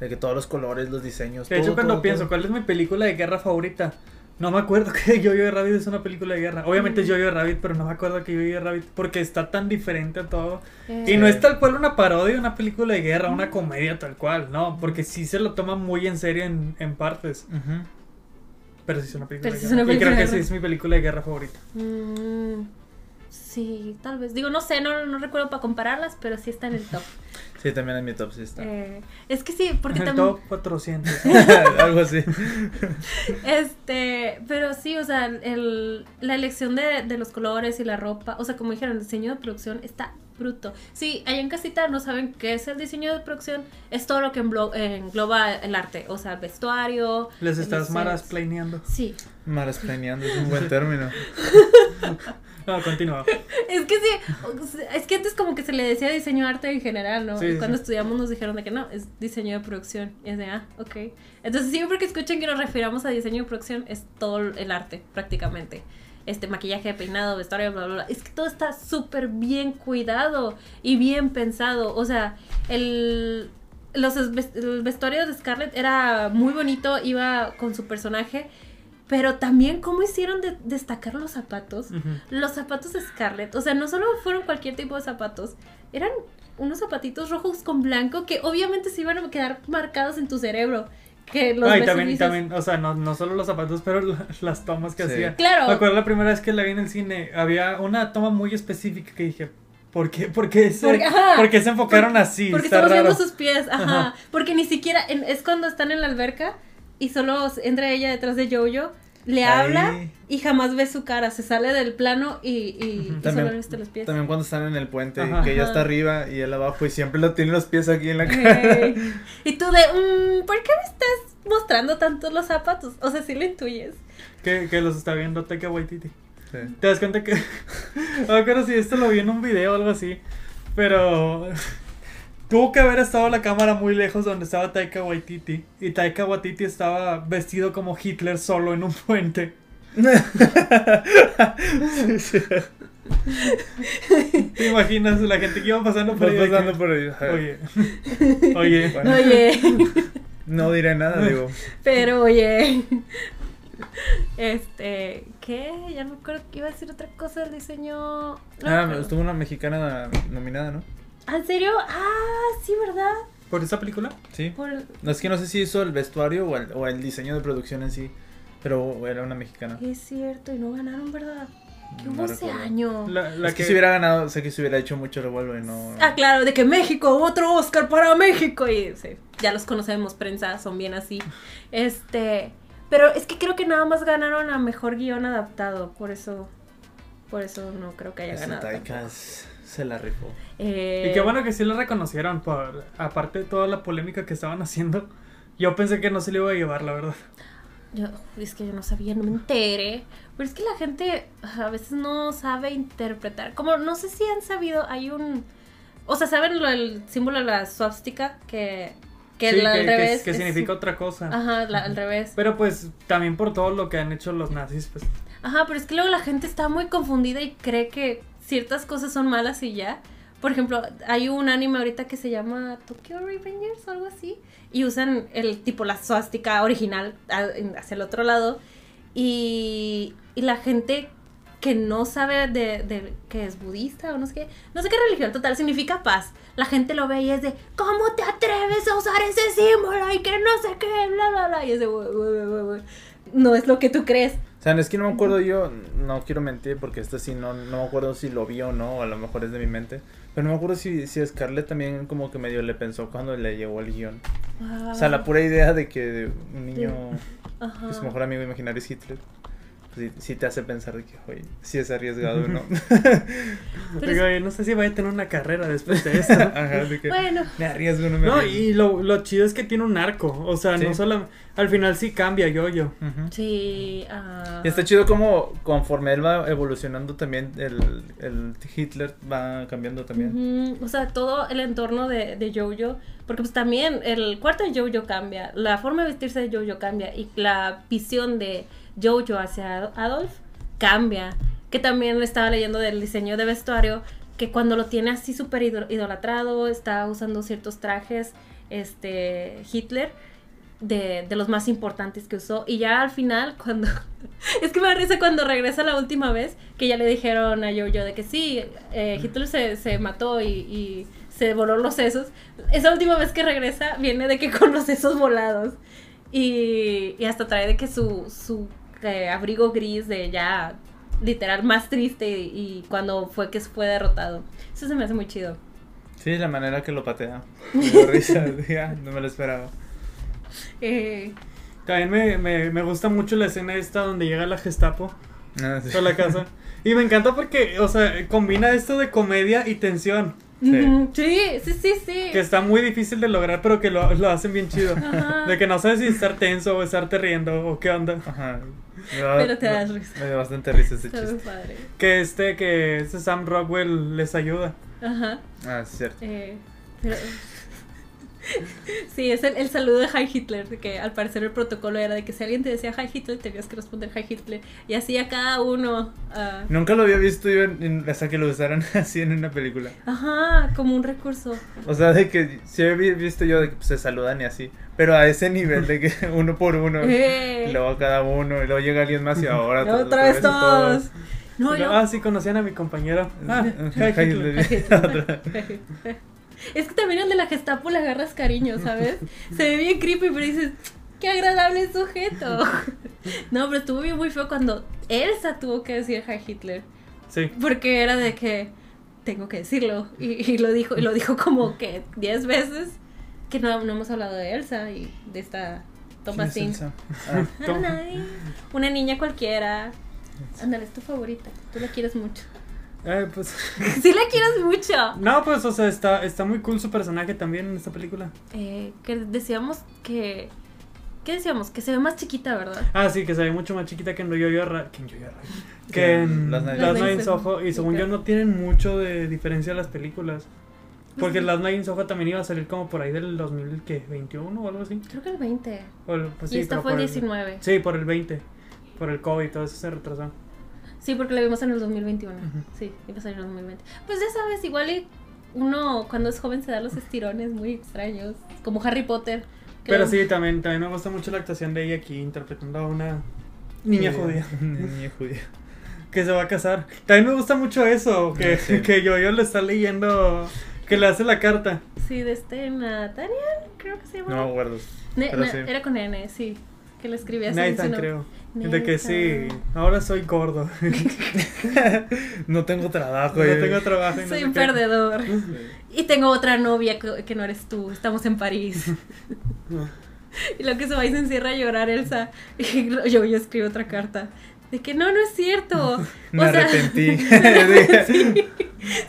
De que todos los colores, los diseños. De hecho, todo, cuando todo, pienso, todo. ¿cuál es mi película de guerra favorita? No me acuerdo que Yo-Yo Rabbit es una película de guerra. Obviamente es Yo-Yo Rabbit, pero no me acuerdo que Yo-Yo Rabbit porque está tan diferente a todo. eh, Y no es tal cual una parodia, una película de guerra, una comedia tal cual, no, porque sí se lo toma muy en serio en, en partes. Pero sí es una película Pero de es guerra. una y película creo de que sí es mi película de guerra favorita. mm, sí, tal vez. Digo, no sé, no, no recuerdo para compararlas, pero sí está en el top. Sí, también en mi top sí está. Eh, es que sí, porque En el también... top 400. Algo así. Este, pero sí, o sea, el, la elección de, de los colores y la ropa, o sea, como dijeron, el diseño de producción está bruto. Sí, allá en casita no saben qué es el diseño de producción, es todo lo que englo- engloba el arte, o sea, vestuario. Les estás diseño. maras planeando. Sí, Malasplaneando es un buen término. No, continúa. es que sí, es que antes como que se le decía diseño de arte en general, ¿no? Sí, y cuando sí. estudiamos nos dijeron de que no, es diseño de producción. Y es de, ah, ok. Entonces siempre que escuchen que nos refiramos a diseño de producción es todo el arte, prácticamente. Este maquillaje, peinado, vestuario, bla, bla, bla. Es que todo está súper bien cuidado y bien pensado. O sea, el, los el vestuario de Scarlett era muy bonito, iba con su personaje. Pero también cómo hicieron de destacar los zapatos. Ujú. Los zapatos de Scarlett, o sea, no solo fueron cualquier tipo de zapatos, eran unos zapatitos rojos con blanco que obviamente se iban a quedar marcados en tu cerebro. Que los Ah, y ves y también, también, o sea, no, no solo los zapatos, pero la- las tomas que Sí. hacía. Claro. Me acuerdo la primera vez que la vi en el cine, había una toma muy específica que dije, ¿Por qué, por qué se, Porque- ajá. por qué se enfocaron así? Porque estamos raro. viendo sus pies, ajá. Ajá. Porque ni siquiera en- es cuando están en la alberca y solo entra ella detrás de Jojo, le Ahí. habla y jamás ve su cara, se sale del plano y, y, y También- solo viste los pies. También cuando están en el puente, Ajá. que ella está arriba y él abajo y siempre lo tiene los pies aquí en la cara. Y tú de, mm, ¿por qué me estás mostrando tanto los zapatos? O sea, sí lo intuyes. Que, que los está viendo Taika Waititi. Sí. ¿Te das cuenta que.? no me acuerdo si esto lo vi en un video o algo así. Pero. Tuvo que haber estado la cámara muy lejos donde estaba Taika Waititi. Y Taika Waititi estaba vestido como Hitler solo en un puente. Sí, sí. ¿Te imaginas? La gente que iba pasando por ahí. que, pasando por ahí. Oye. Oye. Bueno. Oye, No diré nada, digo. pero oye. Este, ¿qué? Ya no me acuerdo que iba a decir otra cosa del diseño. No, Ah, pero- estuvo una mexicana nominada, ¿no? ¿Ah, ¿En serio? Ah, sí, ¿verdad? ¿Por esa película? Sí. Por... No es que no sé si hizo el vestuario o el, o el diseño de producción en sí, pero era una mexicana. Es cierto, y no ganaron, ¿verdad? ¿Qué No hubo ese año? La, la es que, que. si hubiera ganado, sé que si hubiera hecho mucho revuelo y no. Ah, claro, de que México, otro Oscar para México. Y sí, ya los conocemos, prensa, son bien así. Este, pero es que creo que nada más ganaron a mejor guion adaptado, por eso, por eso no creo que haya Ese ganado. Es- se la rifó. Eh, Y qué bueno que sí la reconocieron. Por, aparte de toda la polémica que estaban haciendo. Yo pensé que no se le iba a llevar, la verdad. Yo, es que yo no sabía, no me enteré. Pero es que la gente a veces no sabe interpretar. Como no sé si han sabido, hay un. O sea, ¿saben lo, el símbolo de la swastika? Que, que Sí, la- que, al que- revés. que es- significa otra cosa. Ajá, la- al revés. Pero pues también por todo lo que han hecho los nazis, pues. Ajá, pero es que luego la gente está muy confundida y cree que ciertas cosas son malas y ya. Por ejemplo, hay un anime ahorita que se llama Tokyo Revengers o algo así. Y usan el tipo la suástica original a- en- hacia el otro lado. Y, y la gente que no sabe de, que es budista o no sé qué, no sé qué religión, total, significa paz. La gente lo ve y es de, ¿cómo te atreves a usar ese símbolo? Y que no sé qué, bla, bla, bla. Y es de, no es lo que tú crees. Sea, es que no me acuerdo yo, no quiero mentir porque esto sí no, no me acuerdo si lo vi o no, o a lo mejor es de mi mente. Pero no me acuerdo si, si Scarlett también como que medio le pensó cuando le llegó el guion. O sea, la pura idea de que un niño, Ajá. que su mejor amigo imaginario es Hitler, sí, sí te hace pensar de que, oye, sí es arriesgado, ¿no? Pero no sé si vaya a tener una carrera después de esto. Ajá, de que Bueno, me arriesgo, no me No, arriesgo. y lo, lo chido es que tiene un arco. O sea, Sí. no solo. Al final sí cambia yo-yo. Ujú. sí. ah. Y está chido como conforme él va evolucionando también, el, el Hitler va cambiando también. O sea, todo el entorno de, de Jojo, porque pues también el cuarto de Jojo cambia, la forma de vestirse de Jojo cambia y la visión de Jojo hacia Ad- Adolf cambia. Que también estaba leyendo del diseño de vestuario, que cuando lo tiene así súper ido- idolatrado, está usando ciertos trajes, este, Hitler, de, de los más importantes que usó. Y ya al final, cuando... es que me risa cuando regresa la última vez, que ya le dijeron a Jojo de que sí, eh, Hitler se, se mató y, y se voló los sesos. Esa última vez que regresa viene de que con los sesos volados. Y, y hasta trae de que su, su eh, abrigo gris de ya literal más triste y, y cuando fue que fue derrotado. Eso se me hace muy chido. Sí, la manera que lo patea. Me risa, "Ah, no me lo esperaba. Eh, También me, me, me gusta mucho la escena esta donde llega la Gestapo Ah, sí. a la casa. Y me encanta porque, o sea, combina esto de comedia y tensión. Sí. sí, sí, sí, sí. Que está muy difícil de lograr, pero que lo, lo hacen bien chido. Ajá. De que no sabes si estar tenso o estarte riendo o qué onda. Ajá. Da- Pero te das me- risa. Me dio bastante risa ese Está muy chiste. padre. Que este, que este Sam Rockwell les ayuda. Ajá. Ah, es cierto. Eh, pero- Sí, es el, el saludo de Hi Hitler, de que al parecer el protocolo era de que si alguien te decía Hi Hitler, tenías que responder Hi Hitler. Y así a cada uno. ah, Nunca lo había visto yo en- en- hasta que lo usaran así en una película. ajá, como un recurso. O sea, de que sí había visto yo de que pues, se saludan y así. Pero a ese nivel de que uno por uno. Eh. Y luego a cada uno. Y luego llega alguien más y ahora. Y otra vez todos. No, Pero, yo. Ah, sí, conocían a mi compañero. Ah, Hi, hi, Hitler. Hitler. Es que también el de la Gestapo le agarras cariño, ¿sabes? Se ve bien creepy, pero dices, qué agradable sujeto. No, pero estuvo bien muy feo cuando Elsa tuvo que decir Hi Hitler. Sí. Porque era de que tengo que decirlo. Y, y lo dijo, y lo dijo como que 10 veces que no, no hemos hablado de Elsa y de esta ¿Quién es Thomasine. Elsa? Ah, Tom- Una niña cualquiera. Ándale, es tu favorita. Tú la quieres mucho. Eh, pues. Sí la quieres mucho. No, pues, o sea, está, está muy cool su personaje también en esta película. Eh, que decíamos que... ¿Qué decíamos? Que se ve más chiquita, ¿verdad? Ah, sí, que se ve mucho más chiquita que en Yo-Yo Ra- que en Yo-Yo. Que Que en en Last Last Night Night, in in Soho. Y según yo no tienen mucho de diferencia las películas. Porque Last Night in Soho también iba a salir como por ahí del 2021 o algo así. Creo que el 20. O el- pues y sí, esta fue el por 19. Sí, por el 20. Por el COVID y todo eso se retrasó. Sí, porque la vimos en el 2021. Ujú. Sí, iba a salir en el 2020. Pues ya sabes, igual y uno cuando es joven se da los estirones muy extraños. Como Harry Potter. que- Pero sí, también, también me gusta mucho la actuación de ella aquí interpretando a una niña judía niña judía. que se va a casar. También me gusta mucho eso, que, Ah, sí. que yo, yo le está leyendo, que le hace la carta. Sí, de este Nathaniel, creo que se llama. No. Ne- na- sí. Era con N, sí. Que le escribía así en su Nathan, nom- creo. De que sí, ahora soy gordo. no tengo trabajo. no eh. tengo trabajo. y no Soy un perdedor. Y tengo otra novia que, que no eres tú. Estamos en París. Y lo que se va y se encierra a llorar Elsa. Y yo, yo escribo otra carta. De que no, no es cierto. Me O sea, arrepentí. sí.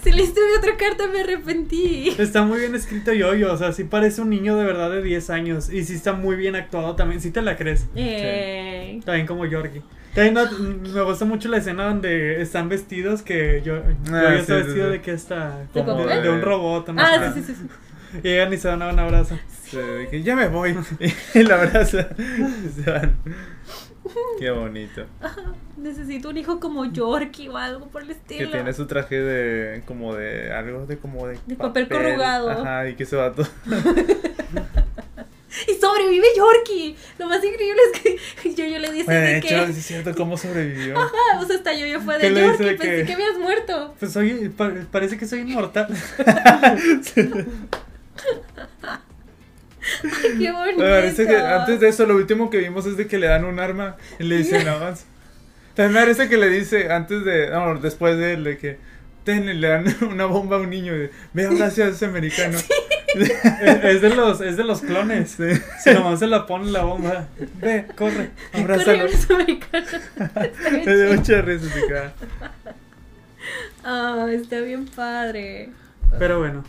Si le escribí otra carta me arrepentí. Está muy bien escrito Yoyo, o sea, sí parece un niño de verdad de 10 años. Y sí está muy bien actuado también, sí te la crees. Eh, También como Yorkie. También no- me gusta mucho la escena donde están vestidos que yo, Ah, yo sí, está sí, vestido sí. de que está ¿De como de, un robot. ¿no? Ah, sí, sí, sí. sí. Y llegan y se dan un abrazo. Sí, dije, ya me voy. Y la abraza. Se van. Qué bonito. Necesito un hijo como Yorkie o algo por el Que estilo. tiene su traje de como de algo de como de, De papel corrugado. Ajá, y que se va todo. Y sobrevive Yorkie. Lo más increíble es que yo, yo le dije Bueno, de de hecho, que. es cierto cómo sobrevivió. Ah, o sea, hasta yo, yo fue ¿Qué de Yorkie, pensé que- que habías muerto. Pues soy, pa- parece que soy inmortal. Ay, qué bonito. Me parece que antes de eso, lo último que vimos es de que le dan un arma y le dicen avance. También me parece que le dice antes de, no, después de él, de que ten, le dan una bomba a un niño y vea, gracias, ese americano. es, es de los, es de los clones. Si nomás se la pone la bomba. Ve, corre, abrázalo. Bien Me dio mucha risa. Ah, está bien padre. Pero bueno.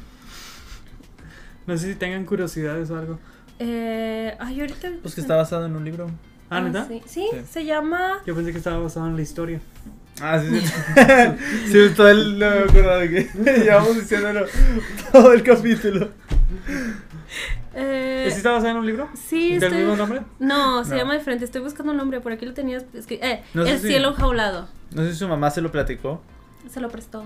No sé si tengan curiosidades o algo. Eh, ay, ahorita. Pues que está basado en un libro. Ah, ¿neta? sí. Sí, Sí. se llama. Yo pensé que estaba basado en la historia. Ah, sí, sí. sí, todo el, no me acuerdo de que llevamos diciéndolo todo el capítulo. Eh, ¿Sí está basado en un libro? sí, ¿Del estoy- mismo nombre? No, se No. llama diferente. Estoy buscando un nombre. Por aquí lo tenías. escri- Eh, No sé el si- cielo enjaulado. No sé si su mamá se lo platicó. Se lo prestó.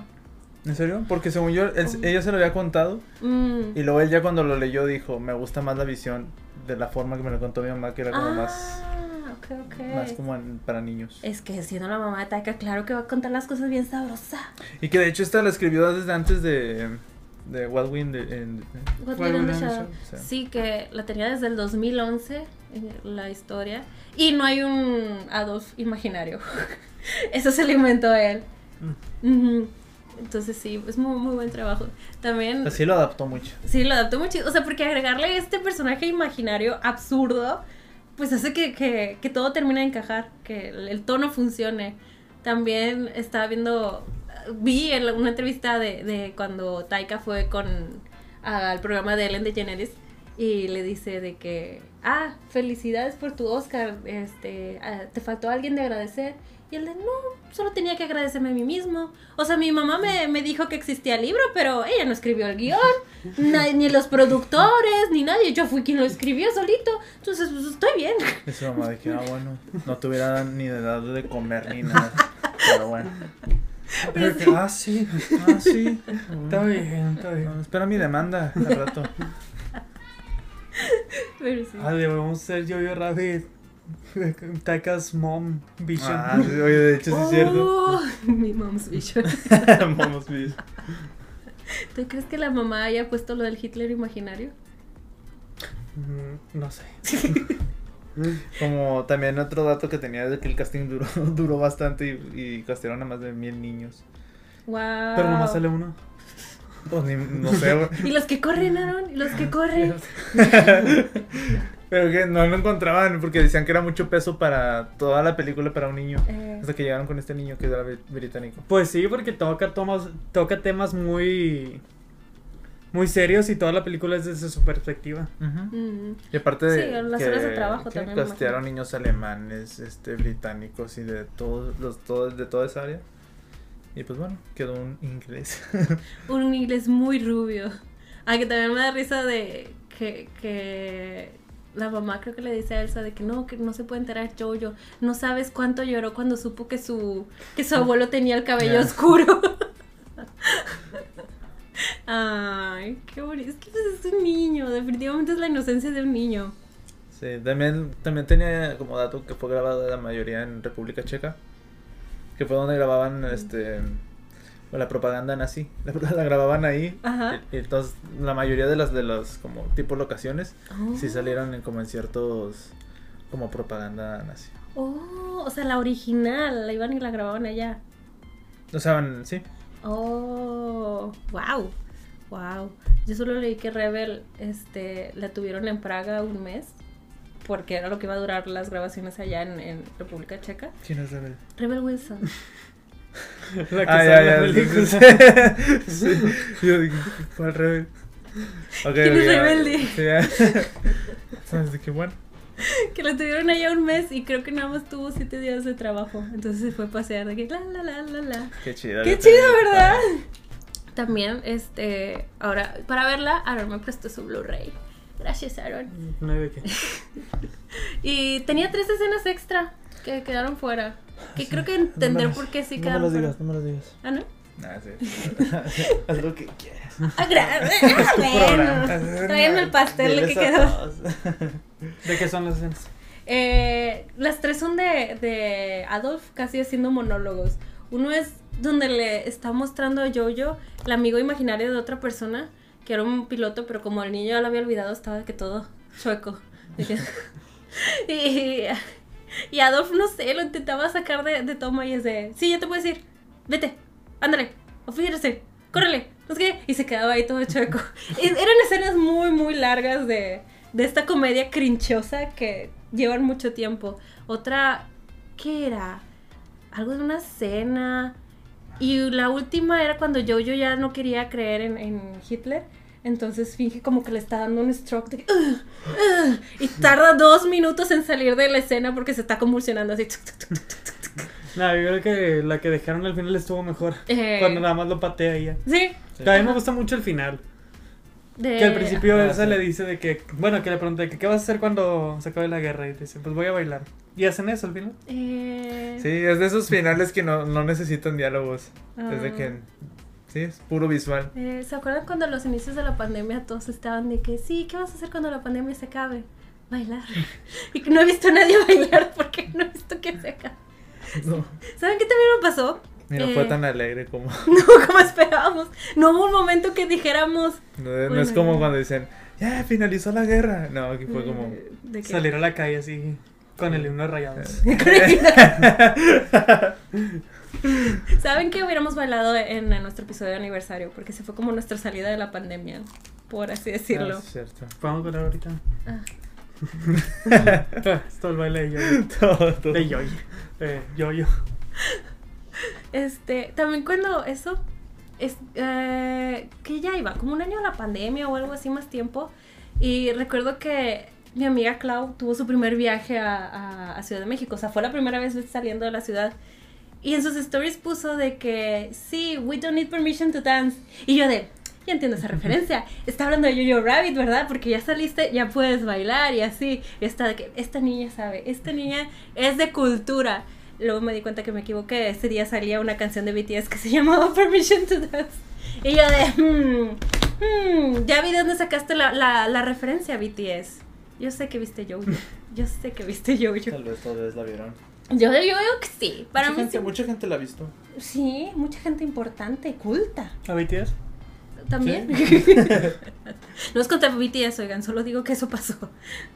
¿En serio? Porque según yo, él- Oh. ella se lo había contado. Mm. Y luego él ya cuando lo leyó dijo, me gusta más la visión de la forma que me lo contó mi mamá, que era como más, Ah, ok, ok. más como en- para niños. Es que siendo la mamá de Taika, claro que va a contar las cosas bien sabrosas. Y que de hecho esta la escribió desde antes de, de What We in the- in- What We the the Shadow. Shadow, sí. Sí, que la tenía desde el 2011, eh, la historia. Y no hay un Adolf imaginario. Eso se lo inventó él. Ujú. Entonces sí, es muy, muy buen trabajo. También... Así lo adaptó mucho. Sí, lo adaptó mucho. O sea, porque agregarle este personaje imaginario absurdo, pues hace que, que, que todo termine de encajar, que el, el tono funcione. También estaba viendo, vi en una entrevista de, de cuando Taika fue con al programa de Ellen DeGeneres y le dice de que, ah, felicidades por tu Oscar, este, ah, te faltó alguien de agradecer. Y él de, no, solo tenía que agradecerme a mí mismo. O sea, mi mamá me, me dijo que existía el libro, pero ella no escribió el guion, na- ni los productores, ni nadie. Yo fui quien lo escribió solito. Entonces, pues estoy bien. Y su mamá de que, ah, bueno, no tuviera ni de edad de comer ni nada. Pero bueno. Pero que, ah, sí, ah, sí. Está bien, está No, bien. espera mi demanda al rato. Pero sí. Ah, debemos ser Yo-Yo Rabbit. Taika's mom vision. Ah, sí, oye, de hecho sí es cierto. Oh, mi mom's vision. Vamos, bis. ¿Tú crees que la mamá haya puesto lo del Hitler imaginario? Mm, No sé. Como también otro dato que tenía es de que el casting duró, duró bastante y, y castearon a más de mil niños. Wow. Pero nomás sale uno. Pues ni, no sé. Y los que corren, Aaron, y los que corren. Pero que no lo encontraban porque decían que era mucho peso para toda la película para un niño. Eh, Hasta que llegaron con este niño que era bri- británico. Pues sí, porque toca, tomas, toca temas muy. Muy serios y toda la película es desde su perspectiva. Y aparte de Sí, las que, horas de trabajo que también, castearon imagino. niños alemanes, este, británicos y de todos los todos de toda esa área. Y pues bueno, quedó un inglés. un inglés muy rubio. Ah, que también me da risa de que, que la mamá creo que le dice a Elsa de que no, que no se puede enterar Jojo. No sabes cuánto lloró cuando supo que su, que su abuelo tenía el cabello oscuro. Ay, qué bonito. Es que pues, es un niño, definitivamente es la inocencia de un niño. Sí, también, también tenía como dato que fue grabada la mayoría en República Checa. Que fue donde grababan este la propaganda nazi. La, la grababan ahí. Ajá. Y, y entonces la mayoría de las de las como tipo locaciones sí Oh. salieron en, como en ciertos como propaganda nazi. Oh, o sea, la original, la iban y la grababan allá. O sea, sí. Oh, wow, wow. Yo solo leí que Rebel, este, la tuvieron en Praga un mes, porque era lo que iba a durar las grabaciones allá en, en República Checa. ¿Quién es Rebel? Rebel Wilson. La que Ah, sale ya, en la ya. Sí. Sí. Yo dije, ¿cuál Rebel? Ok, ¿Quién ok, es rebelde? Sí, ya. Entonces dije, bueno. que la tuvieron allá un mes y creo que nada más tuvo siete días de trabajo. Entonces se fue a pasear de que la la la la la. Qué chido. Qué chido, ¿verdad? También, este, ahora, para verla, Aaron me prestó su Blu-ray. Gracias, Aaron. No hay de qué. Y tenía tres escenas extra que quedaron fuera. Que creo que entender por qué sí no me quedaron los fuera. digas, no me los digas. Ah, ¿no? Nah, sí. Haz lo que quieras. Ah, ah, bueno. Tráiganme el pastel de que quedó. ¿De qué son las escenas? Eh, las tres son de, de Adolf casi haciendo monólogos. Uno es donde le está mostrando a Jojo el amigo imaginario de otra persona, que era un piloto, pero como el niño ya lo había olvidado, estaba de que todo chueco. De que- y, y Adolf, no sé, lo intentaba sacar de, de toma y es de, sí, ya te puedes ir, vete, ándale, ofídrese, córrele, no sé qué, y se quedaba ahí todo chueco. Y eran escenas muy, muy largas de, de esta comedia crinchosa que llevan mucho tiempo. Otra, ¿qué era? Algo de una cena. Y la última era cuando Jojo ya no quería creer en, en Hitler. Entonces finge como que le está dando un stroke de que, "Ugh, ugh", y tarda dos minutos en salir de la escena porque se está convulsionando así. No, yo creo que la que dejaron al final estuvo mejor. Eh, Cuando nada más lo patea ella. Sí. Sí. A mí me gusta mucho el final. de- Que al principio Ah, Elsa sí. le dice de que, bueno, que le pregunta que qué vas a hacer cuando se acabe la guerra y dice, pues voy a bailar. Y hacen eso al final. Eh, Sí, es de esos finales que no, no necesitan diálogos. Es de Ah. que. Sí, es puro visual. eh, ¿Se acuerdan cuando a los inicios de la pandemia todos estaban de que sí, ¿qué vas a hacer cuando la pandemia se acabe? Bailar. Y que no he visto a nadie bailar porque no he visto que se acabe. No, ¿Saben qué también me pasó? y no Eh, fue tan alegre como. No, como esperábamos. No hubo un momento que dijéramos. No, no Bueno, es como cuando dicen, ya finalizó la guerra. No, aquí fue como. eh, de que- Salir a la calle así, con el himno rayados. ¿Saben que hubiéramos bailado en, en nuestro episodio de aniversario? Porque se fue como nuestra salida de la pandemia, por así decirlo. Ah, es cierto. Podemos bailar ahorita. Ah. Esto el baile de yo todo, todo. De yo De yo Este, también cuando eso, es, eh, que ya iba, como un año a la pandemia o algo así más tiempo, y recuerdo que mi amiga Clau tuvo su primer viaje a, a- a Ciudad de México, o sea, fue la primera vez saliendo de la ciudad. Y en sus stories puso de que, sí, we don't need permission to dance. Y yo de, ya entiendo esa referencia. Está hablando de Jojo Rabbit, ¿verdad? Porque ya saliste, ya puedes bailar y así. Y está de que, esta niña sabe, esta niña es de cultura. Luego me di cuenta que me equivoqué. Ese día salía una canción de BTS que se llamaba Permission to Dance. Y yo de, hmm, hmm, ya vi de dónde sacaste la, la, la referencia a BTS. Yo sé que viste Jojo. Yo sé que viste Jojo. Tal vez tal vez la vieron. Yo, yo veo que sí. Para mucha, mí gente, sí. mucha gente la ha visto. Sí, mucha gente importante, culta. ¿A BTS? También. no es contra BTS, oigan, solo digo que eso pasó.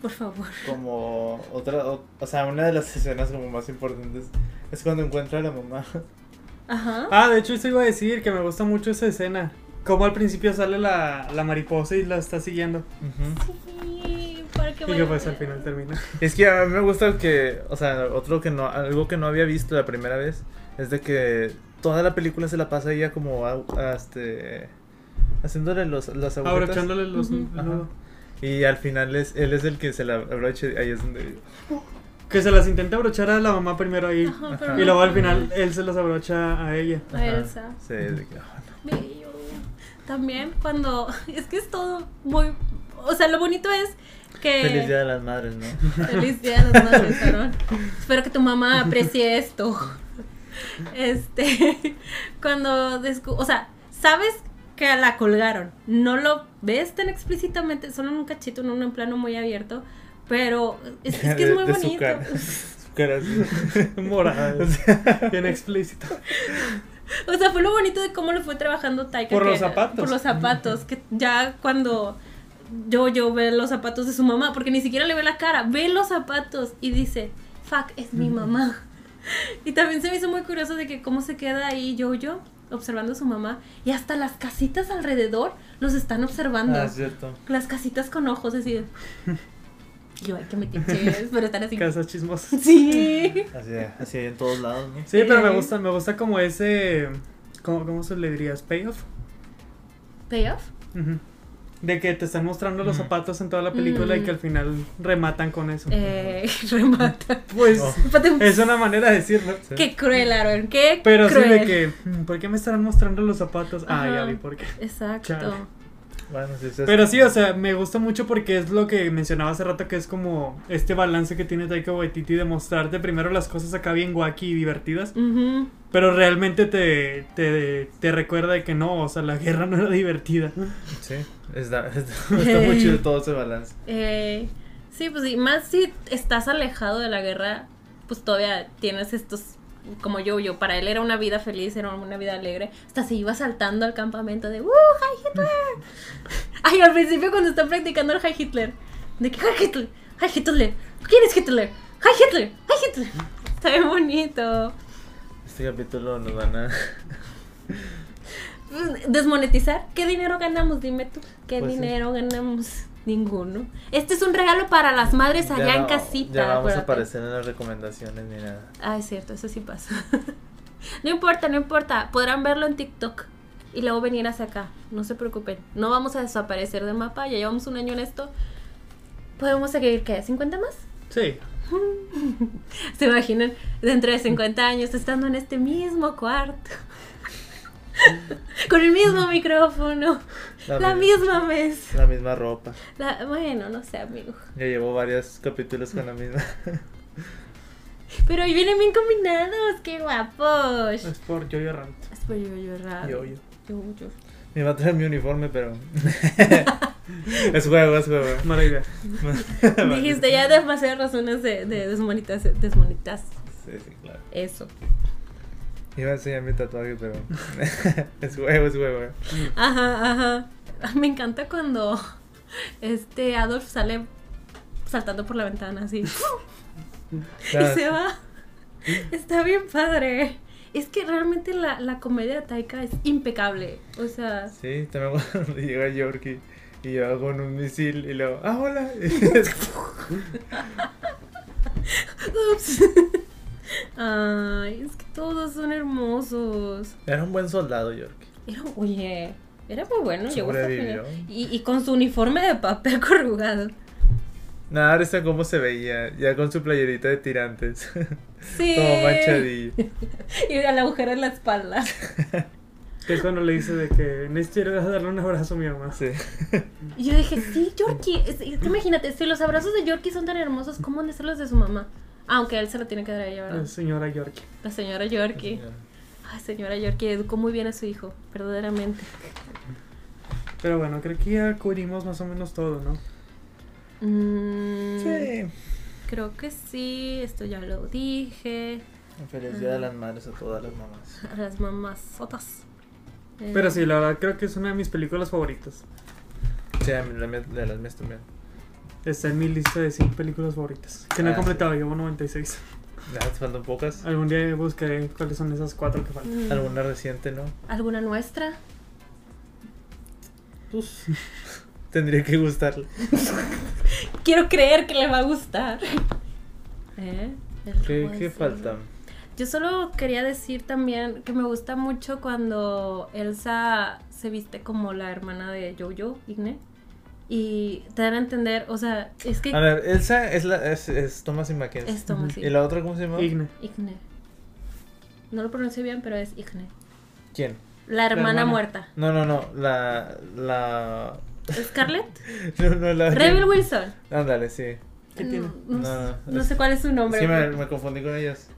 Por favor. Como otra, o, o sea, una de las escenas como más importantes es cuando encuentra a la mamá. Ajá. Ah, de hecho eso iba a decir que me gusta mucho esa escena. Como al principio sale la, la mariposa y la está siguiendo. Sí, Y que vaya- pues al final termina. Es que a mí me gusta que, o sea, otro que no, algo que no había visto la primera vez es de que toda la película se la pasa ella como a, a este haciéndole los las agujetas Abrochándole los Ajá. nudo. y al final es él es el que se la abrocha y ahí es donde Que se las intenta abrochar a la mamá primero ahí. Ajá. Y luego al final él se las abrocha a ella. A. Elsa. Sí, de que, ah, no. También cuando. Es que es todo muy. O sea, lo bonito es que. Feliz Día de las Madres, ¿no? Feliz día de las madres, Aaron. Espero que tu mamá aprecie esto. Este. Cuando. descu- o sea, sabes que la colgaron. No lo ves tan explícitamente, solo en un cachito, en un plano muy abierto. Pero es, es que es muy su bonito. cara. Su cara. Morada. Bien explícito. O sea, fue lo bonito de cómo lo fue trabajando Taika. Por que- los zapatos. Por los zapatos. Que ya cuando yo, yo ve los zapatos de su mamá, porque ni siquiera le ve la cara, ve los zapatos y dice, fuck, es mi mamá. Y también se me hizo muy curioso de que cómo se queda ahí yo-yo observando a su mamá y hasta las casitas alrededor los están observando. Ah, es cierto. Las casitas con ojos así. de- Yo, ay, que me tiches, pero están así. Casas chismosas. Sí. Así, así en todos lados, ¿no? Sí, pero me gusta, me gusta como ese. ¿Cómo, cómo se le dirías? Payoff. ¿Payoff? Ujú. De que te están mostrando los Mm. zapatos en toda la película y Mm. que al final rematan con eso. Eh, remata. Pues Oh. es una manera de decirlo. Sí. Qué cruel, Aaron, qué Pero cruel. sí de que, mm, ¿por qué me estarán mostrando los zapatos? Ah, Ajá. ya vi por qué. Exacto. Chale. Bueno, sí, sí, Pero sí, o sea, me gusta mucho porque es lo que mencionaba hace rato que es como este balance que tiene Taika Waititi de mostrarte primero las cosas acá bien wacky y divertidas, Ujú. Pero realmente te, te, te recuerda de que no, o sea, la guerra no era divertida. Sí, está, está, está muy chido todo ese balance. Eh, sí, pues y más si estás alejado de la guerra, pues todavía tienes estos, como yo, yo, para él era una vida feliz, era una vida alegre, hasta se iba saltando al campamento de ¡Uh, Hi Hitler! Ay, al principio cuando están practicando el Hi Hitler, de que Hi Hitler, Hi Hitler, ¿quién es Hitler? Hi Hitler, Hi Hitler. Está bien bonito. Este capítulo nos van a... Pues, Desmonetizar. ¿Qué dinero ganamos? Dime tú. ¿Qué Pues sí. dinero ganamos? Ninguno. Este es un regalo para las madres allá Ya en casita. Ya vamos a aparecer en las recomendaciones ni nada. Ah, es cierto, eso sí pasa. no importa, no importa. Podrán verlo en TikTok y luego venir hacia acá. No se preocupen. No vamos a desaparecer del mapa. Ya llevamos un año en esto. ¿Podemos seguir qué? ¿50 más? Sí, ¿Se imaginan? Dentro de 50 años estando en este mismo cuarto. Con el mismo micrófono. La La mi- misma mesa. La misma ropa. La- bueno, no sé, amigo. Ya llevo varios capítulos con la misma. Pero hoy vienen bien combinados. ¡Qué guapos! es por Jojo Rabbit. Es por yo, yo, raro. Yo, yo. Yo, yo. Me va a traer mi uniforme, pero. es juego, es juego. Mala idea. Dijiste ya demasiadas razones de, de desmonitas, desmonitas. Sí, sí, claro. Eso. Iba a enseñar mi tatuaje, pero. es juego, es juego. Ajá, ajá. Ah, Me encanta cuando este Adolf sale saltando por la ventana así. Y se va. Está bien padre. Es que realmente la, la comedia de Taika es impecable. O sea, Sí, también cuando llega Yorkie y llega con un misil y luego, ¡ah, hola! ups. Ay, es que todos son hermosos. Era un buen soldado, Yorkie. Era, oye, era muy bueno. Llegó hasta final. Y, y con su uniforme de papel corrugado. Nada, ahora cómo se veía, ya con su playerita de tirantes. Sí. Como manchadillo. Y a la mujer en la espalda. Que es cuando le dice de que necesito ir a darle un abrazo a mi mamá. Sí. Y yo dije, sí, Yorkie. Es, es que imagínate, si los abrazos de Yorkie son tan hermosos, ¿cómo han de ser los de su mamá? Aunque él se lo tiene que dar a ella, ¿verdad? La señora Yorkie. La señora Yorkie. Ay, señora Yorkie, educó muy bien a su hijo, verdaderamente. Pero bueno, creo que ya cubrimos más o menos todo, ¿no? Mm, Sí. Creo que sí, esto ya lo dije. Feliz día de las madres a todas las mamás. A las mamás sotas. Eh, Pero sí, la verdad creo que es una de mis películas favoritas. Sí, a mí, la mía- de las mías también. Está en mi lista de 100 películas favoritas. Que no he Ah, completado, llevo 96. Ya, te faltan pocas. Algún día buscaré cuáles son esas cuatro que faltan. mm, Alguna reciente, ¿no? ¿Alguna nuestra? pues tendría que gustarle. Quiero creer que le va a gustar. ¿Eh? ¿Qué, qué falta? Yo solo quería decir también que me gusta mucho cuando Elsa se viste como la hermana de Jojo, Igne. Y te dan a entender, o sea, es que A ver, Elsa es, la, es, es Thomas y Mackenzie. es Thomas ¿Y la otra cómo se llama? Igne. Igne. No lo pronuncio bien, pero es Igne. ¿Quién? La hermana, hermana. muerta. No, no, no. La. La. ¿Scarlett? No, no, la. Rebel Wilson. Ándale, sí. ¿Qué tiene? No, No, no es- sé cuál es su nombre. Sí, me, confundí con ellas.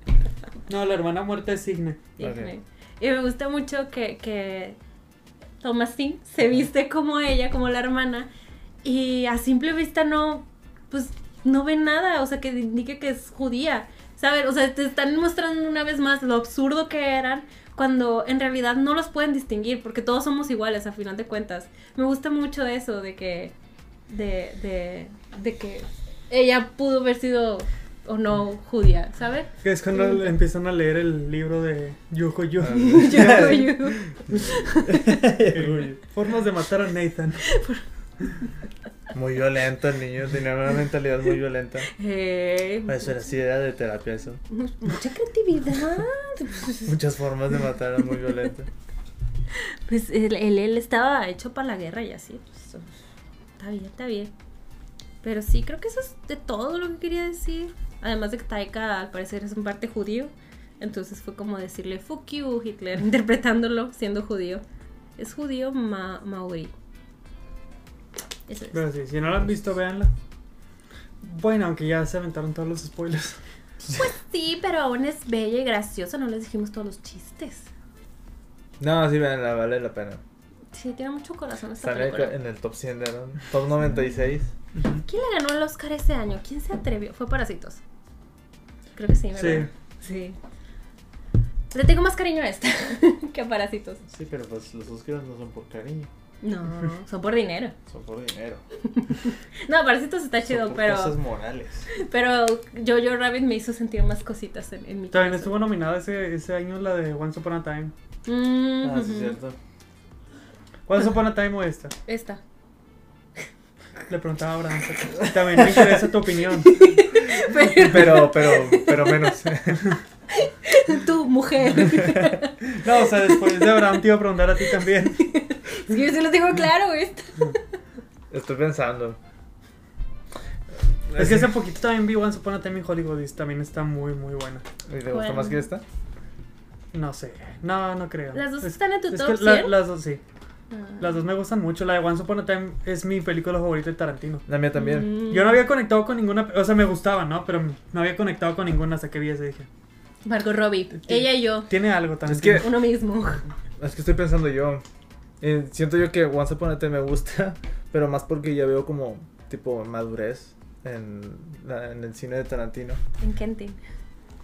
No, la hermana muerta es Igne. Igne. Y me gusta mucho que, que Thomasin se viste como ella, como la hermana, y a simple vista no, pues no ve nada, o sea, que indique que es judía. ¿Sabes? O sea, te están mostrando una vez más lo absurdo que eran cuando en realidad no los pueden distinguir, porque todos somos iguales a final de cuentas. Me gusta mucho eso de que, de, de, de que ella pudo haber sido o no judía, ¿sabes? Que es cuando Sí. empiezan a leer el libro de Yujo Yu. Ah, Yo- yo- Formas de matar a Nathan. Muy violento el niño, tenía una mentalidad muy violenta. Eh, Eso era así, era de terapia eso. mu- mucha creatividad. Muchas formas de matar, era muy violento. Pues él, él, él estaba hecho para la guerra y así. pues, está bien, está bien. Pero sí, creo que eso es de todo lo que quería decir. Además de que Taika al parecer es un parte judío. Entonces fue como decirle fuck you Hitler, interpretándolo siendo judío. Es judío ma maorí. Eso es. Pero sí, si no la han visto, véanla. Bueno, aunque ya se aventaron todos los spoilers. Sí, pero aún es bella y graciosa. No les dijimos todos los chistes. No, sí, la vale la pena. Sí, tiene mucho corazón esta Sale película. en el top 100 de Aaron. Top 96. ¿Quién le ganó el Oscar ese año? ¿Quién se atrevió? Fue Parásitos. Creo que sí, ¿verdad? Sí. Le tengo más cariño a esta que a Parásitos. Sí, pero pues los Oscars no son por cariño, No, son por dinero. son por dinero. No, Parásitos está Son chido, por pero cosas morales. pero Jojo Rabbit me hizo sentir más cositas en, en mi También corazón. estuvo nominada ese, ese año la de Once Upon a Time. Mm, Ah, sí, es cierto. ¿Once Upon a Time o esta? Esta. Le preguntaba a Abraham. También me interesa tu opinión. Pero, pero, pero menos. Tu mujer. No, o sea, después de Abraham te iba a preguntar a ti también. Es que yo se lo tengo claro, esta. Estoy pensando. Es que hace poquito también vi Once Upon a Time in Hollywood y también está muy, muy buena. ¿Y te gusta Bueno. más que esta? No sé. No, no creo. ¿Las dos Es- están en tu es top que la- 100? las dos sí. Ah. Las dos me gustan mucho. La de Once Upon a Time es mi película favorita de Tarantino. La mía también. Mm. Yo no había conectado con ninguna, o sea, me gustaba, ¿no? Pero no había conectado con ninguna hasta que vi ese dije. Margot Robbie. Ella y yo. Tiene algo también. Es que- Uno mismo. Es que estoy pensando yo. Eh, siento yo que Once Upon a Time me gusta, pero más porque ya veo como tipo madurez en, la- en el cine de Tarantino. En Kentin.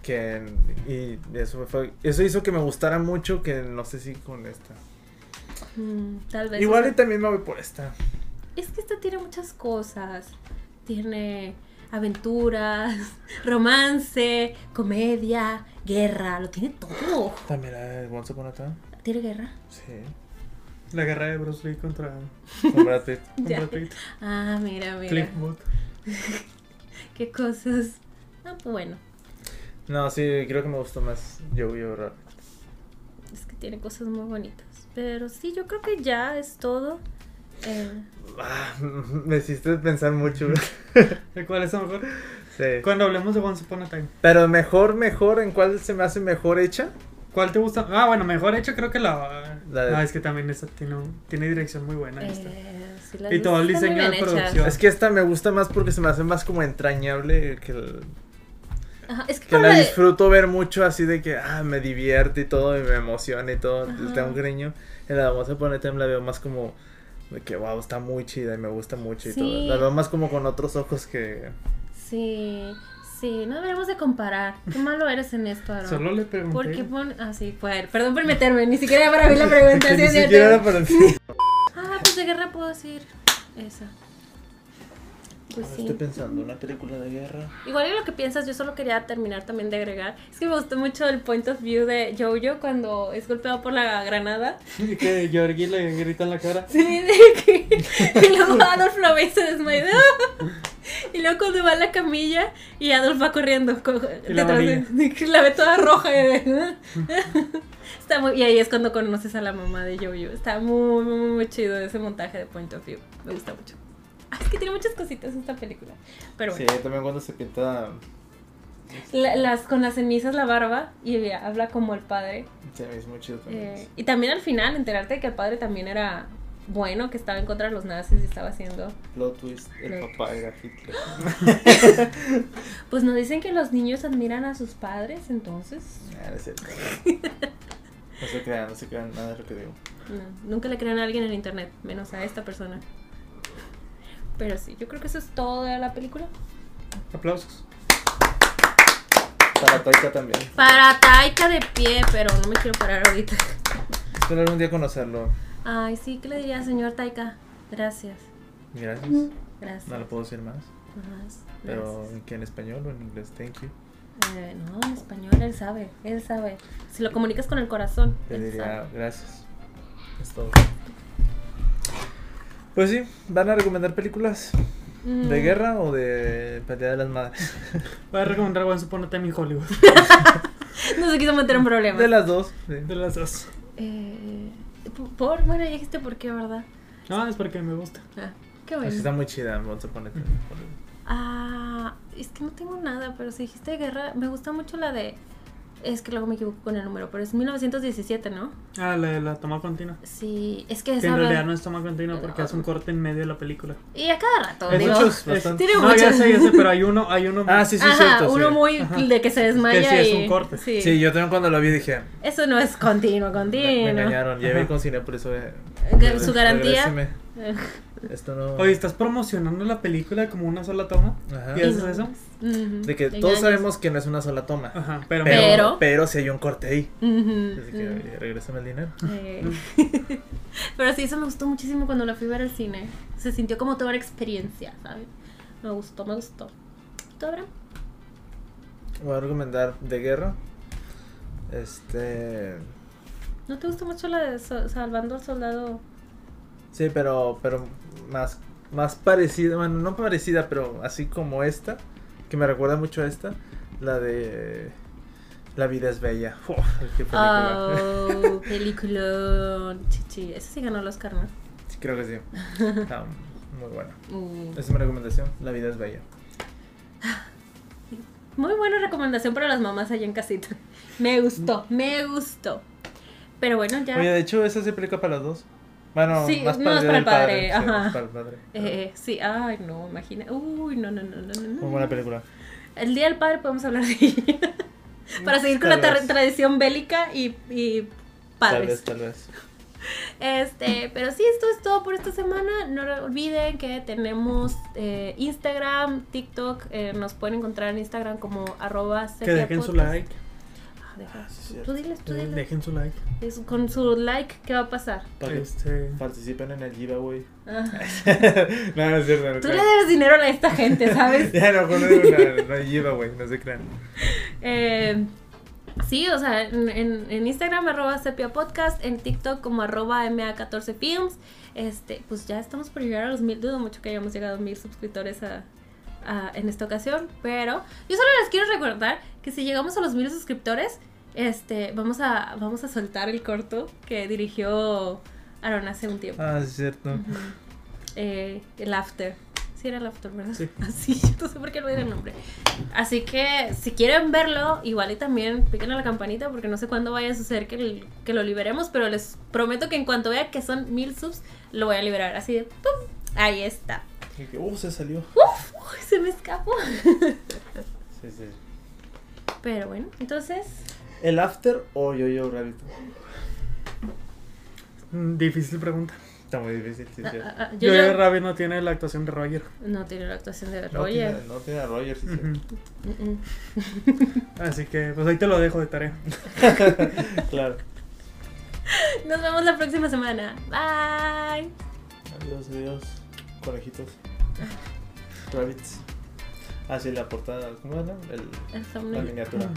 Que en- y eso me fue, eso hizo que me gustara mucho que no sé si con esta. Mm, tal vez. Igual y también me voy por esta. Es que esta tiene muchas cosas. Tiene aventuras, romance, comedia, guerra. Lo tiene todo. También la de Once Upon a Time. ¿Tiene guerra? Sí. La guerra de Bruce Lee contra, Con Brad Pitt. contra. Pitt. Ah, mira, mira. Cliff Booth. Qué cosas. Ah, pues bueno. No, sí, creo que me gustó más Yo-Yo Rabbit. Es que tiene cosas muy bonitas. Pero sí, yo creo que ya es todo. Eh, Ah, me hiciste pensar mucho. ¿De cuál es la mejor? sí. Cuando hablemos de Once Upon a Time. Pero mejor, mejor, ¿en cuál se me hace mejor hecha? ¿Cuál te gusta? Ah, bueno, mejor hecho creo que la... La de- Ah, es que también esa tiene, un- tiene dirección muy buena. esta. eh, sí, Y todo el diseño de producción. Es que esta me gusta más porque se me hace más como entrañable que, el- Ajá, es que, la de- disfruto ver mucho así de que ah, me divierte y todo y me emociona y todo, Ajá. tengo un cariño. En la vamos a poner la veo más como de que wow, está muy chida y me gusta mucho y Sí. todo. La veo más como con otros ojos que Sí, sí, no deberíamos de comparar. Qué malo eres en esto, Aaron. Solo le pregunté. ¿Por qué pon...? Ah, sí, fue. Perdón por meterme, ni siquiera era para mí la pregunta. ni siquiera era para ti. Ah, pues de guerra puedo decir esa. Pues Ahora sí. Estoy pensando, una película de guerra. Igual y lo que piensas, yo solo quería terminar también de agregar. Es que me gustó mucho el point of view de Jojo cuando es golpeado por la granada. Y que Georgie le grita en la cara. Sí, de que y luego Adolf lo ve y se desmaya. Y luego cuando va a la camilla y Adolf va corriendo co- Y la detrás de varilla. de que la ve toda roja. y de- Está muy, y ahí es cuando conoces a la mamá de Jojo. Está muy, muy, muy chido ese montaje de point of view. Me gusta mucho. Ah, es que tiene muchas cositas esta película. Pero Sí, bueno. también cuando se pinta. La- las, con las cenizas la barba y habla como el padre. Me hizo muy chido también. Eh, y también al final enterarte de que el padre también era bueno, que estaba en contra de los nazis y estaba haciendo... Plot twist: el papá era Hitler. Pues nos dicen que los niños admiran a sus padres, entonces... Ah, no es cierto. No se crean, no se crean nada de lo que digo. No, nunca le crean a alguien en internet, menos a esta persona. Pero sí, yo creo que eso es todo de la película. Aplausos. Para Taika también. Para Taika de pie, pero no me quiero parar ahorita. Espero algún día conocerlo. Ay, sí, ¿qué le diría, señor Taika? Gracias. Gracias. Gracias. No lo puedo decir más. Más, Pero gracias. ¿en qué? ¿En español o en inglés? Thank you. Eh, no, en español, él sabe, él sabe. Si lo comunicas con el corazón, Te él diría sabe. gracias. Es todo. Pues sí, ¿van a recomendar películas de Mm. guerra o de pelea de las madres? Voy a recomendar a Time in Hollywood. No se quiso meter en problemas. De las dos. sí. De las dos. Eh, por, bueno, ya dijiste por qué, ¿verdad? No, es porque me gusta. Ah, qué Así bueno. está muy chida, vamos a poner. Ah, es que no tengo nada, pero si dijiste de guerra, me gusta mucho la de. Es que luego me equivoco con el número, pero es 1917, ¿no? Ah, la de la toma continua. Sí, es que Que esa en realidad no es toma continua porque hace un corte en medio de la película. Y a cada rato, Es digo. muchos, Es- bastante. Tiene no, ya muchos. sé, ya sé, pero hay uno, hay uno. Ah, sí, sí, Ajá, cierto. uno sí. muy Ajá. de que se desmaya Que sí es un corte. Sí. Sí, yo también cuando lo vi dije, Eso no es continuo, me, continuo. me engañaron. Llevé con cine, por eso. eh, Que su garantía. regréseme. Esto no. Oye, ¿estás promocionando la película como una sola toma? Ajá. ¿Y haces eso? De que engaños. todos sabemos que no es una sola toma. Ajá, pero. Pero, Pero- pero, si hay un corte ahí. Así que regrésame el dinero. Eh, Pero sí, eso me gustó muchísimo cuando la fui a ver al cine. Se sintió como toda una experiencia, ¿sabes? Me gustó, me gustó. ¿Tú, Abraham? Voy a recomendar de guerra. Este. ¿No te gustó mucho la de So- Salvando al Soldado? Sí, pero, pero más, más parecida, bueno, no parecida, pero así como esta, que me recuerda mucho a esta, la de La vida es bella. Uf, qué película. Oh, película. Chichi. Esa sí ganó el Oscar, ¿no? Sí, creo que sí. Está muy buena. Mm. Esa es mi recomendación. La vida es bella. Muy buena recomendación para las mamás allá en casita. Me gustó, me gustó. Pero bueno, ya. Oye, de hecho, esa se aplica para las dos. Bueno, Sí, más no, para el del padre, sí, más para el padre. Eh, sí, ay, no, imagina. Uy, no, no, no, no, no. Muy buena película. El Día del Padre podemos hablar de ella. Para seguir con Tal la vez. tradición bélica y, y Tal padres. vez, tal vez. Este, pero sí, esto es todo por esta semana. No olviden que tenemos eh, Instagram, TikTok. eh, nos pueden encontrar en Instagram como arroba Que dejen su like. Deja. Ah, sí, tú, diles, tú eh, diles. Dejen su like. Es- con su like, ¿qué va a pasar? Para que Este. participen en el giveaway. Ah. no, no es cierto. No Tú le debes dinero a esta gente, ¿sabes? Ya no, no, no, no hay giveaway, no se crean. Eh, sí, o sea, en, en- en Instagram arroba sepia podcast, en TikTok como arroba MA14 films. Este, pues ya estamos por llegar a los mil, dudo mucho que hayamos llegado a mil suscriptores a, a- en esta ocasión, pero yo solo les quiero recordar que si llegamos a los mil suscriptores, este, vamos a, vamos a soltar el corto que dirigió Aaron hace un tiempo. Ah, es cierto. Eh, el After. Sí, era el After, ¿verdad? Sí. Así, no sé por qué no era el nombre. Así que si quieren verlo, igual y también piquen a la campanita porque no sé cuándo vaya a suceder que, el- que lo liberemos, pero les prometo que en cuanto vea que son mil subs, lo voy a liberar. Así de ¡pum! Ahí está. Y que, Uh, se salió. ¡Uf! Se me escapó. Sí, sí. Pero bueno, entonces. ¿El after o yo-yo rabbit? mm, Difícil pregunta. Está muy difícil, sí, sí. ah, ah, Yo, yo Rabbit no tiene la actuación de Roger. no tiene la actuación de No Roger. tiene, no tiene a Roger, sí, sí. Así que, pues ahí te lo dejo de tarea. claro. Nos vemos la próxima semana. Bye. Adiós, adiós, conejitos. Rabbits. Ah, sí, la portada. ¿Cómo era? El, El la miniatura.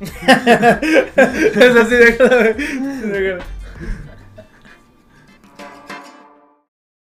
es así, déjala. Déjala.